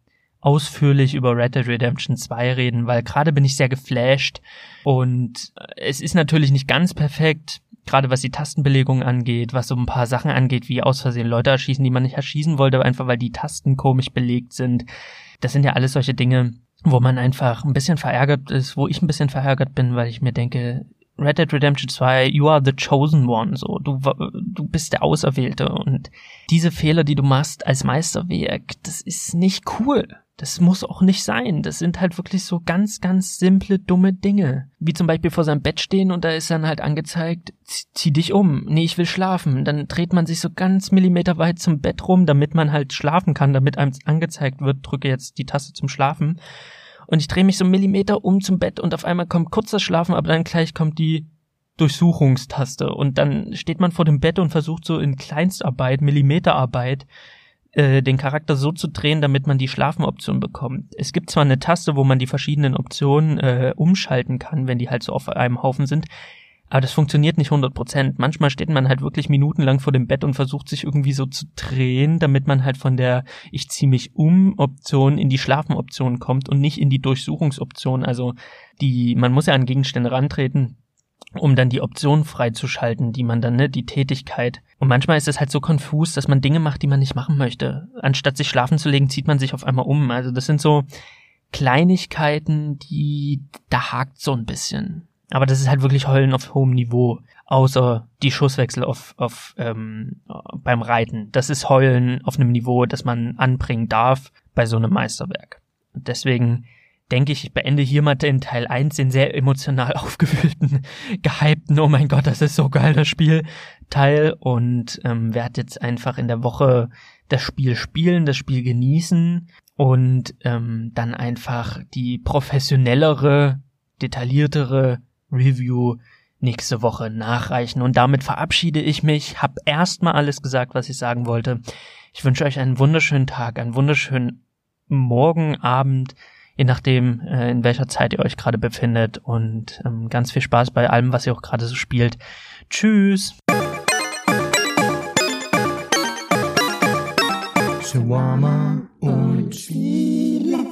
ausführlich über Red Dead Redemption 2 reden, weil gerade bin ich sehr geflasht und es ist natürlich nicht ganz perfekt, gerade was die Tastenbelegung angeht, was so ein paar Sachen angeht, wie aus Versehen Leute erschießen, die man nicht erschießen wollte, einfach weil die Tasten komisch belegt sind. Das sind ja alles solche Dinge, wo man einfach ein bisschen verärgert ist, wo ich ein bisschen verärgert bin, weil ich mir denke, Red Dead Redemption 2, you are the chosen one, so, du, du bist der Auserwählte und diese Fehler, die du machst als Meisterwerk, das ist nicht cool. Das muss auch nicht sein. Das sind halt wirklich so ganz, ganz simple, dumme Dinge. Wie zum Beispiel vor seinem Bett stehen und da ist dann halt angezeigt, zieh dich um. Nee, ich will schlafen. Dann dreht man sich so ganz millimeter weit zum Bett rum, damit man halt schlafen kann, damit einem angezeigt wird, drücke jetzt die Taste zum Schlafen. Und ich drehe mich so Millimeter um zum Bett und auf einmal kommt kurz das Schlafen, aber dann gleich kommt die Durchsuchungstaste und dann steht man vor dem Bett und versucht so in Kleinstarbeit, Millimeterarbeit, äh, den Charakter so zu drehen, damit man die Schlafenoption bekommt. Es gibt zwar eine Taste, wo man die verschiedenen Optionen äh, umschalten kann, wenn die halt so auf einem Haufen sind, Aber das funktioniert nicht 100 Prozent. Manchmal steht man halt wirklich minutenlang vor dem Bett und versucht sich irgendwie so zu drehen, damit man halt von der Ich zieh mich um Option in die Schlafen-Option kommt und nicht in die Durchsuchungsoption. Also die, man muss ja an Gegenstände rantreten, um dann die Option freizuschalten, die man dann, ne, die Tätigkeit. Und manchmal ist es halt so konfus, dass man Dinge macht, die man nicht machen möchte. Anstatt sich schlafen zu legen, zieht man sich auf einmal um. Also das sind so Kleinigkeiten, die, da hakt so ein bisschen. Aber das ist halt wirklich Heulen auf hohem Niveau. Außer die Schusswechsel auf, auf ähm, beim Reiten. Das ist Heulen auf einem Niveau, das man anbringen darf bei so einem Meisterwerk. Und deswegen denke ich, ich beende hier mal den Teil 1, den sehr emotional aufgewühlten, gehypten, oh mein Gott, das ist so geil, das Spiel, Teil. Und ähm, werde jetzt einfach in der Woche das Spiel spielen, das Spiel genießen und ähm, dann einfach die professionellere, detailliertere Review nächste Woche nachreichen. Und damit verabschiede ich mich, hab erstmal alles gesagt, was ich sagen wollte. Ich wünsche euch einen wunderschönen Tag, einen wunderschönen Morgen, Abend, je nachdem, äh, in welcher Zeit ihr euch gerade befindet. Und ähm, ganz viel Spaß bei allem, was ihr auch gerade so spielt. Tschüss. Shawarma und Spiele.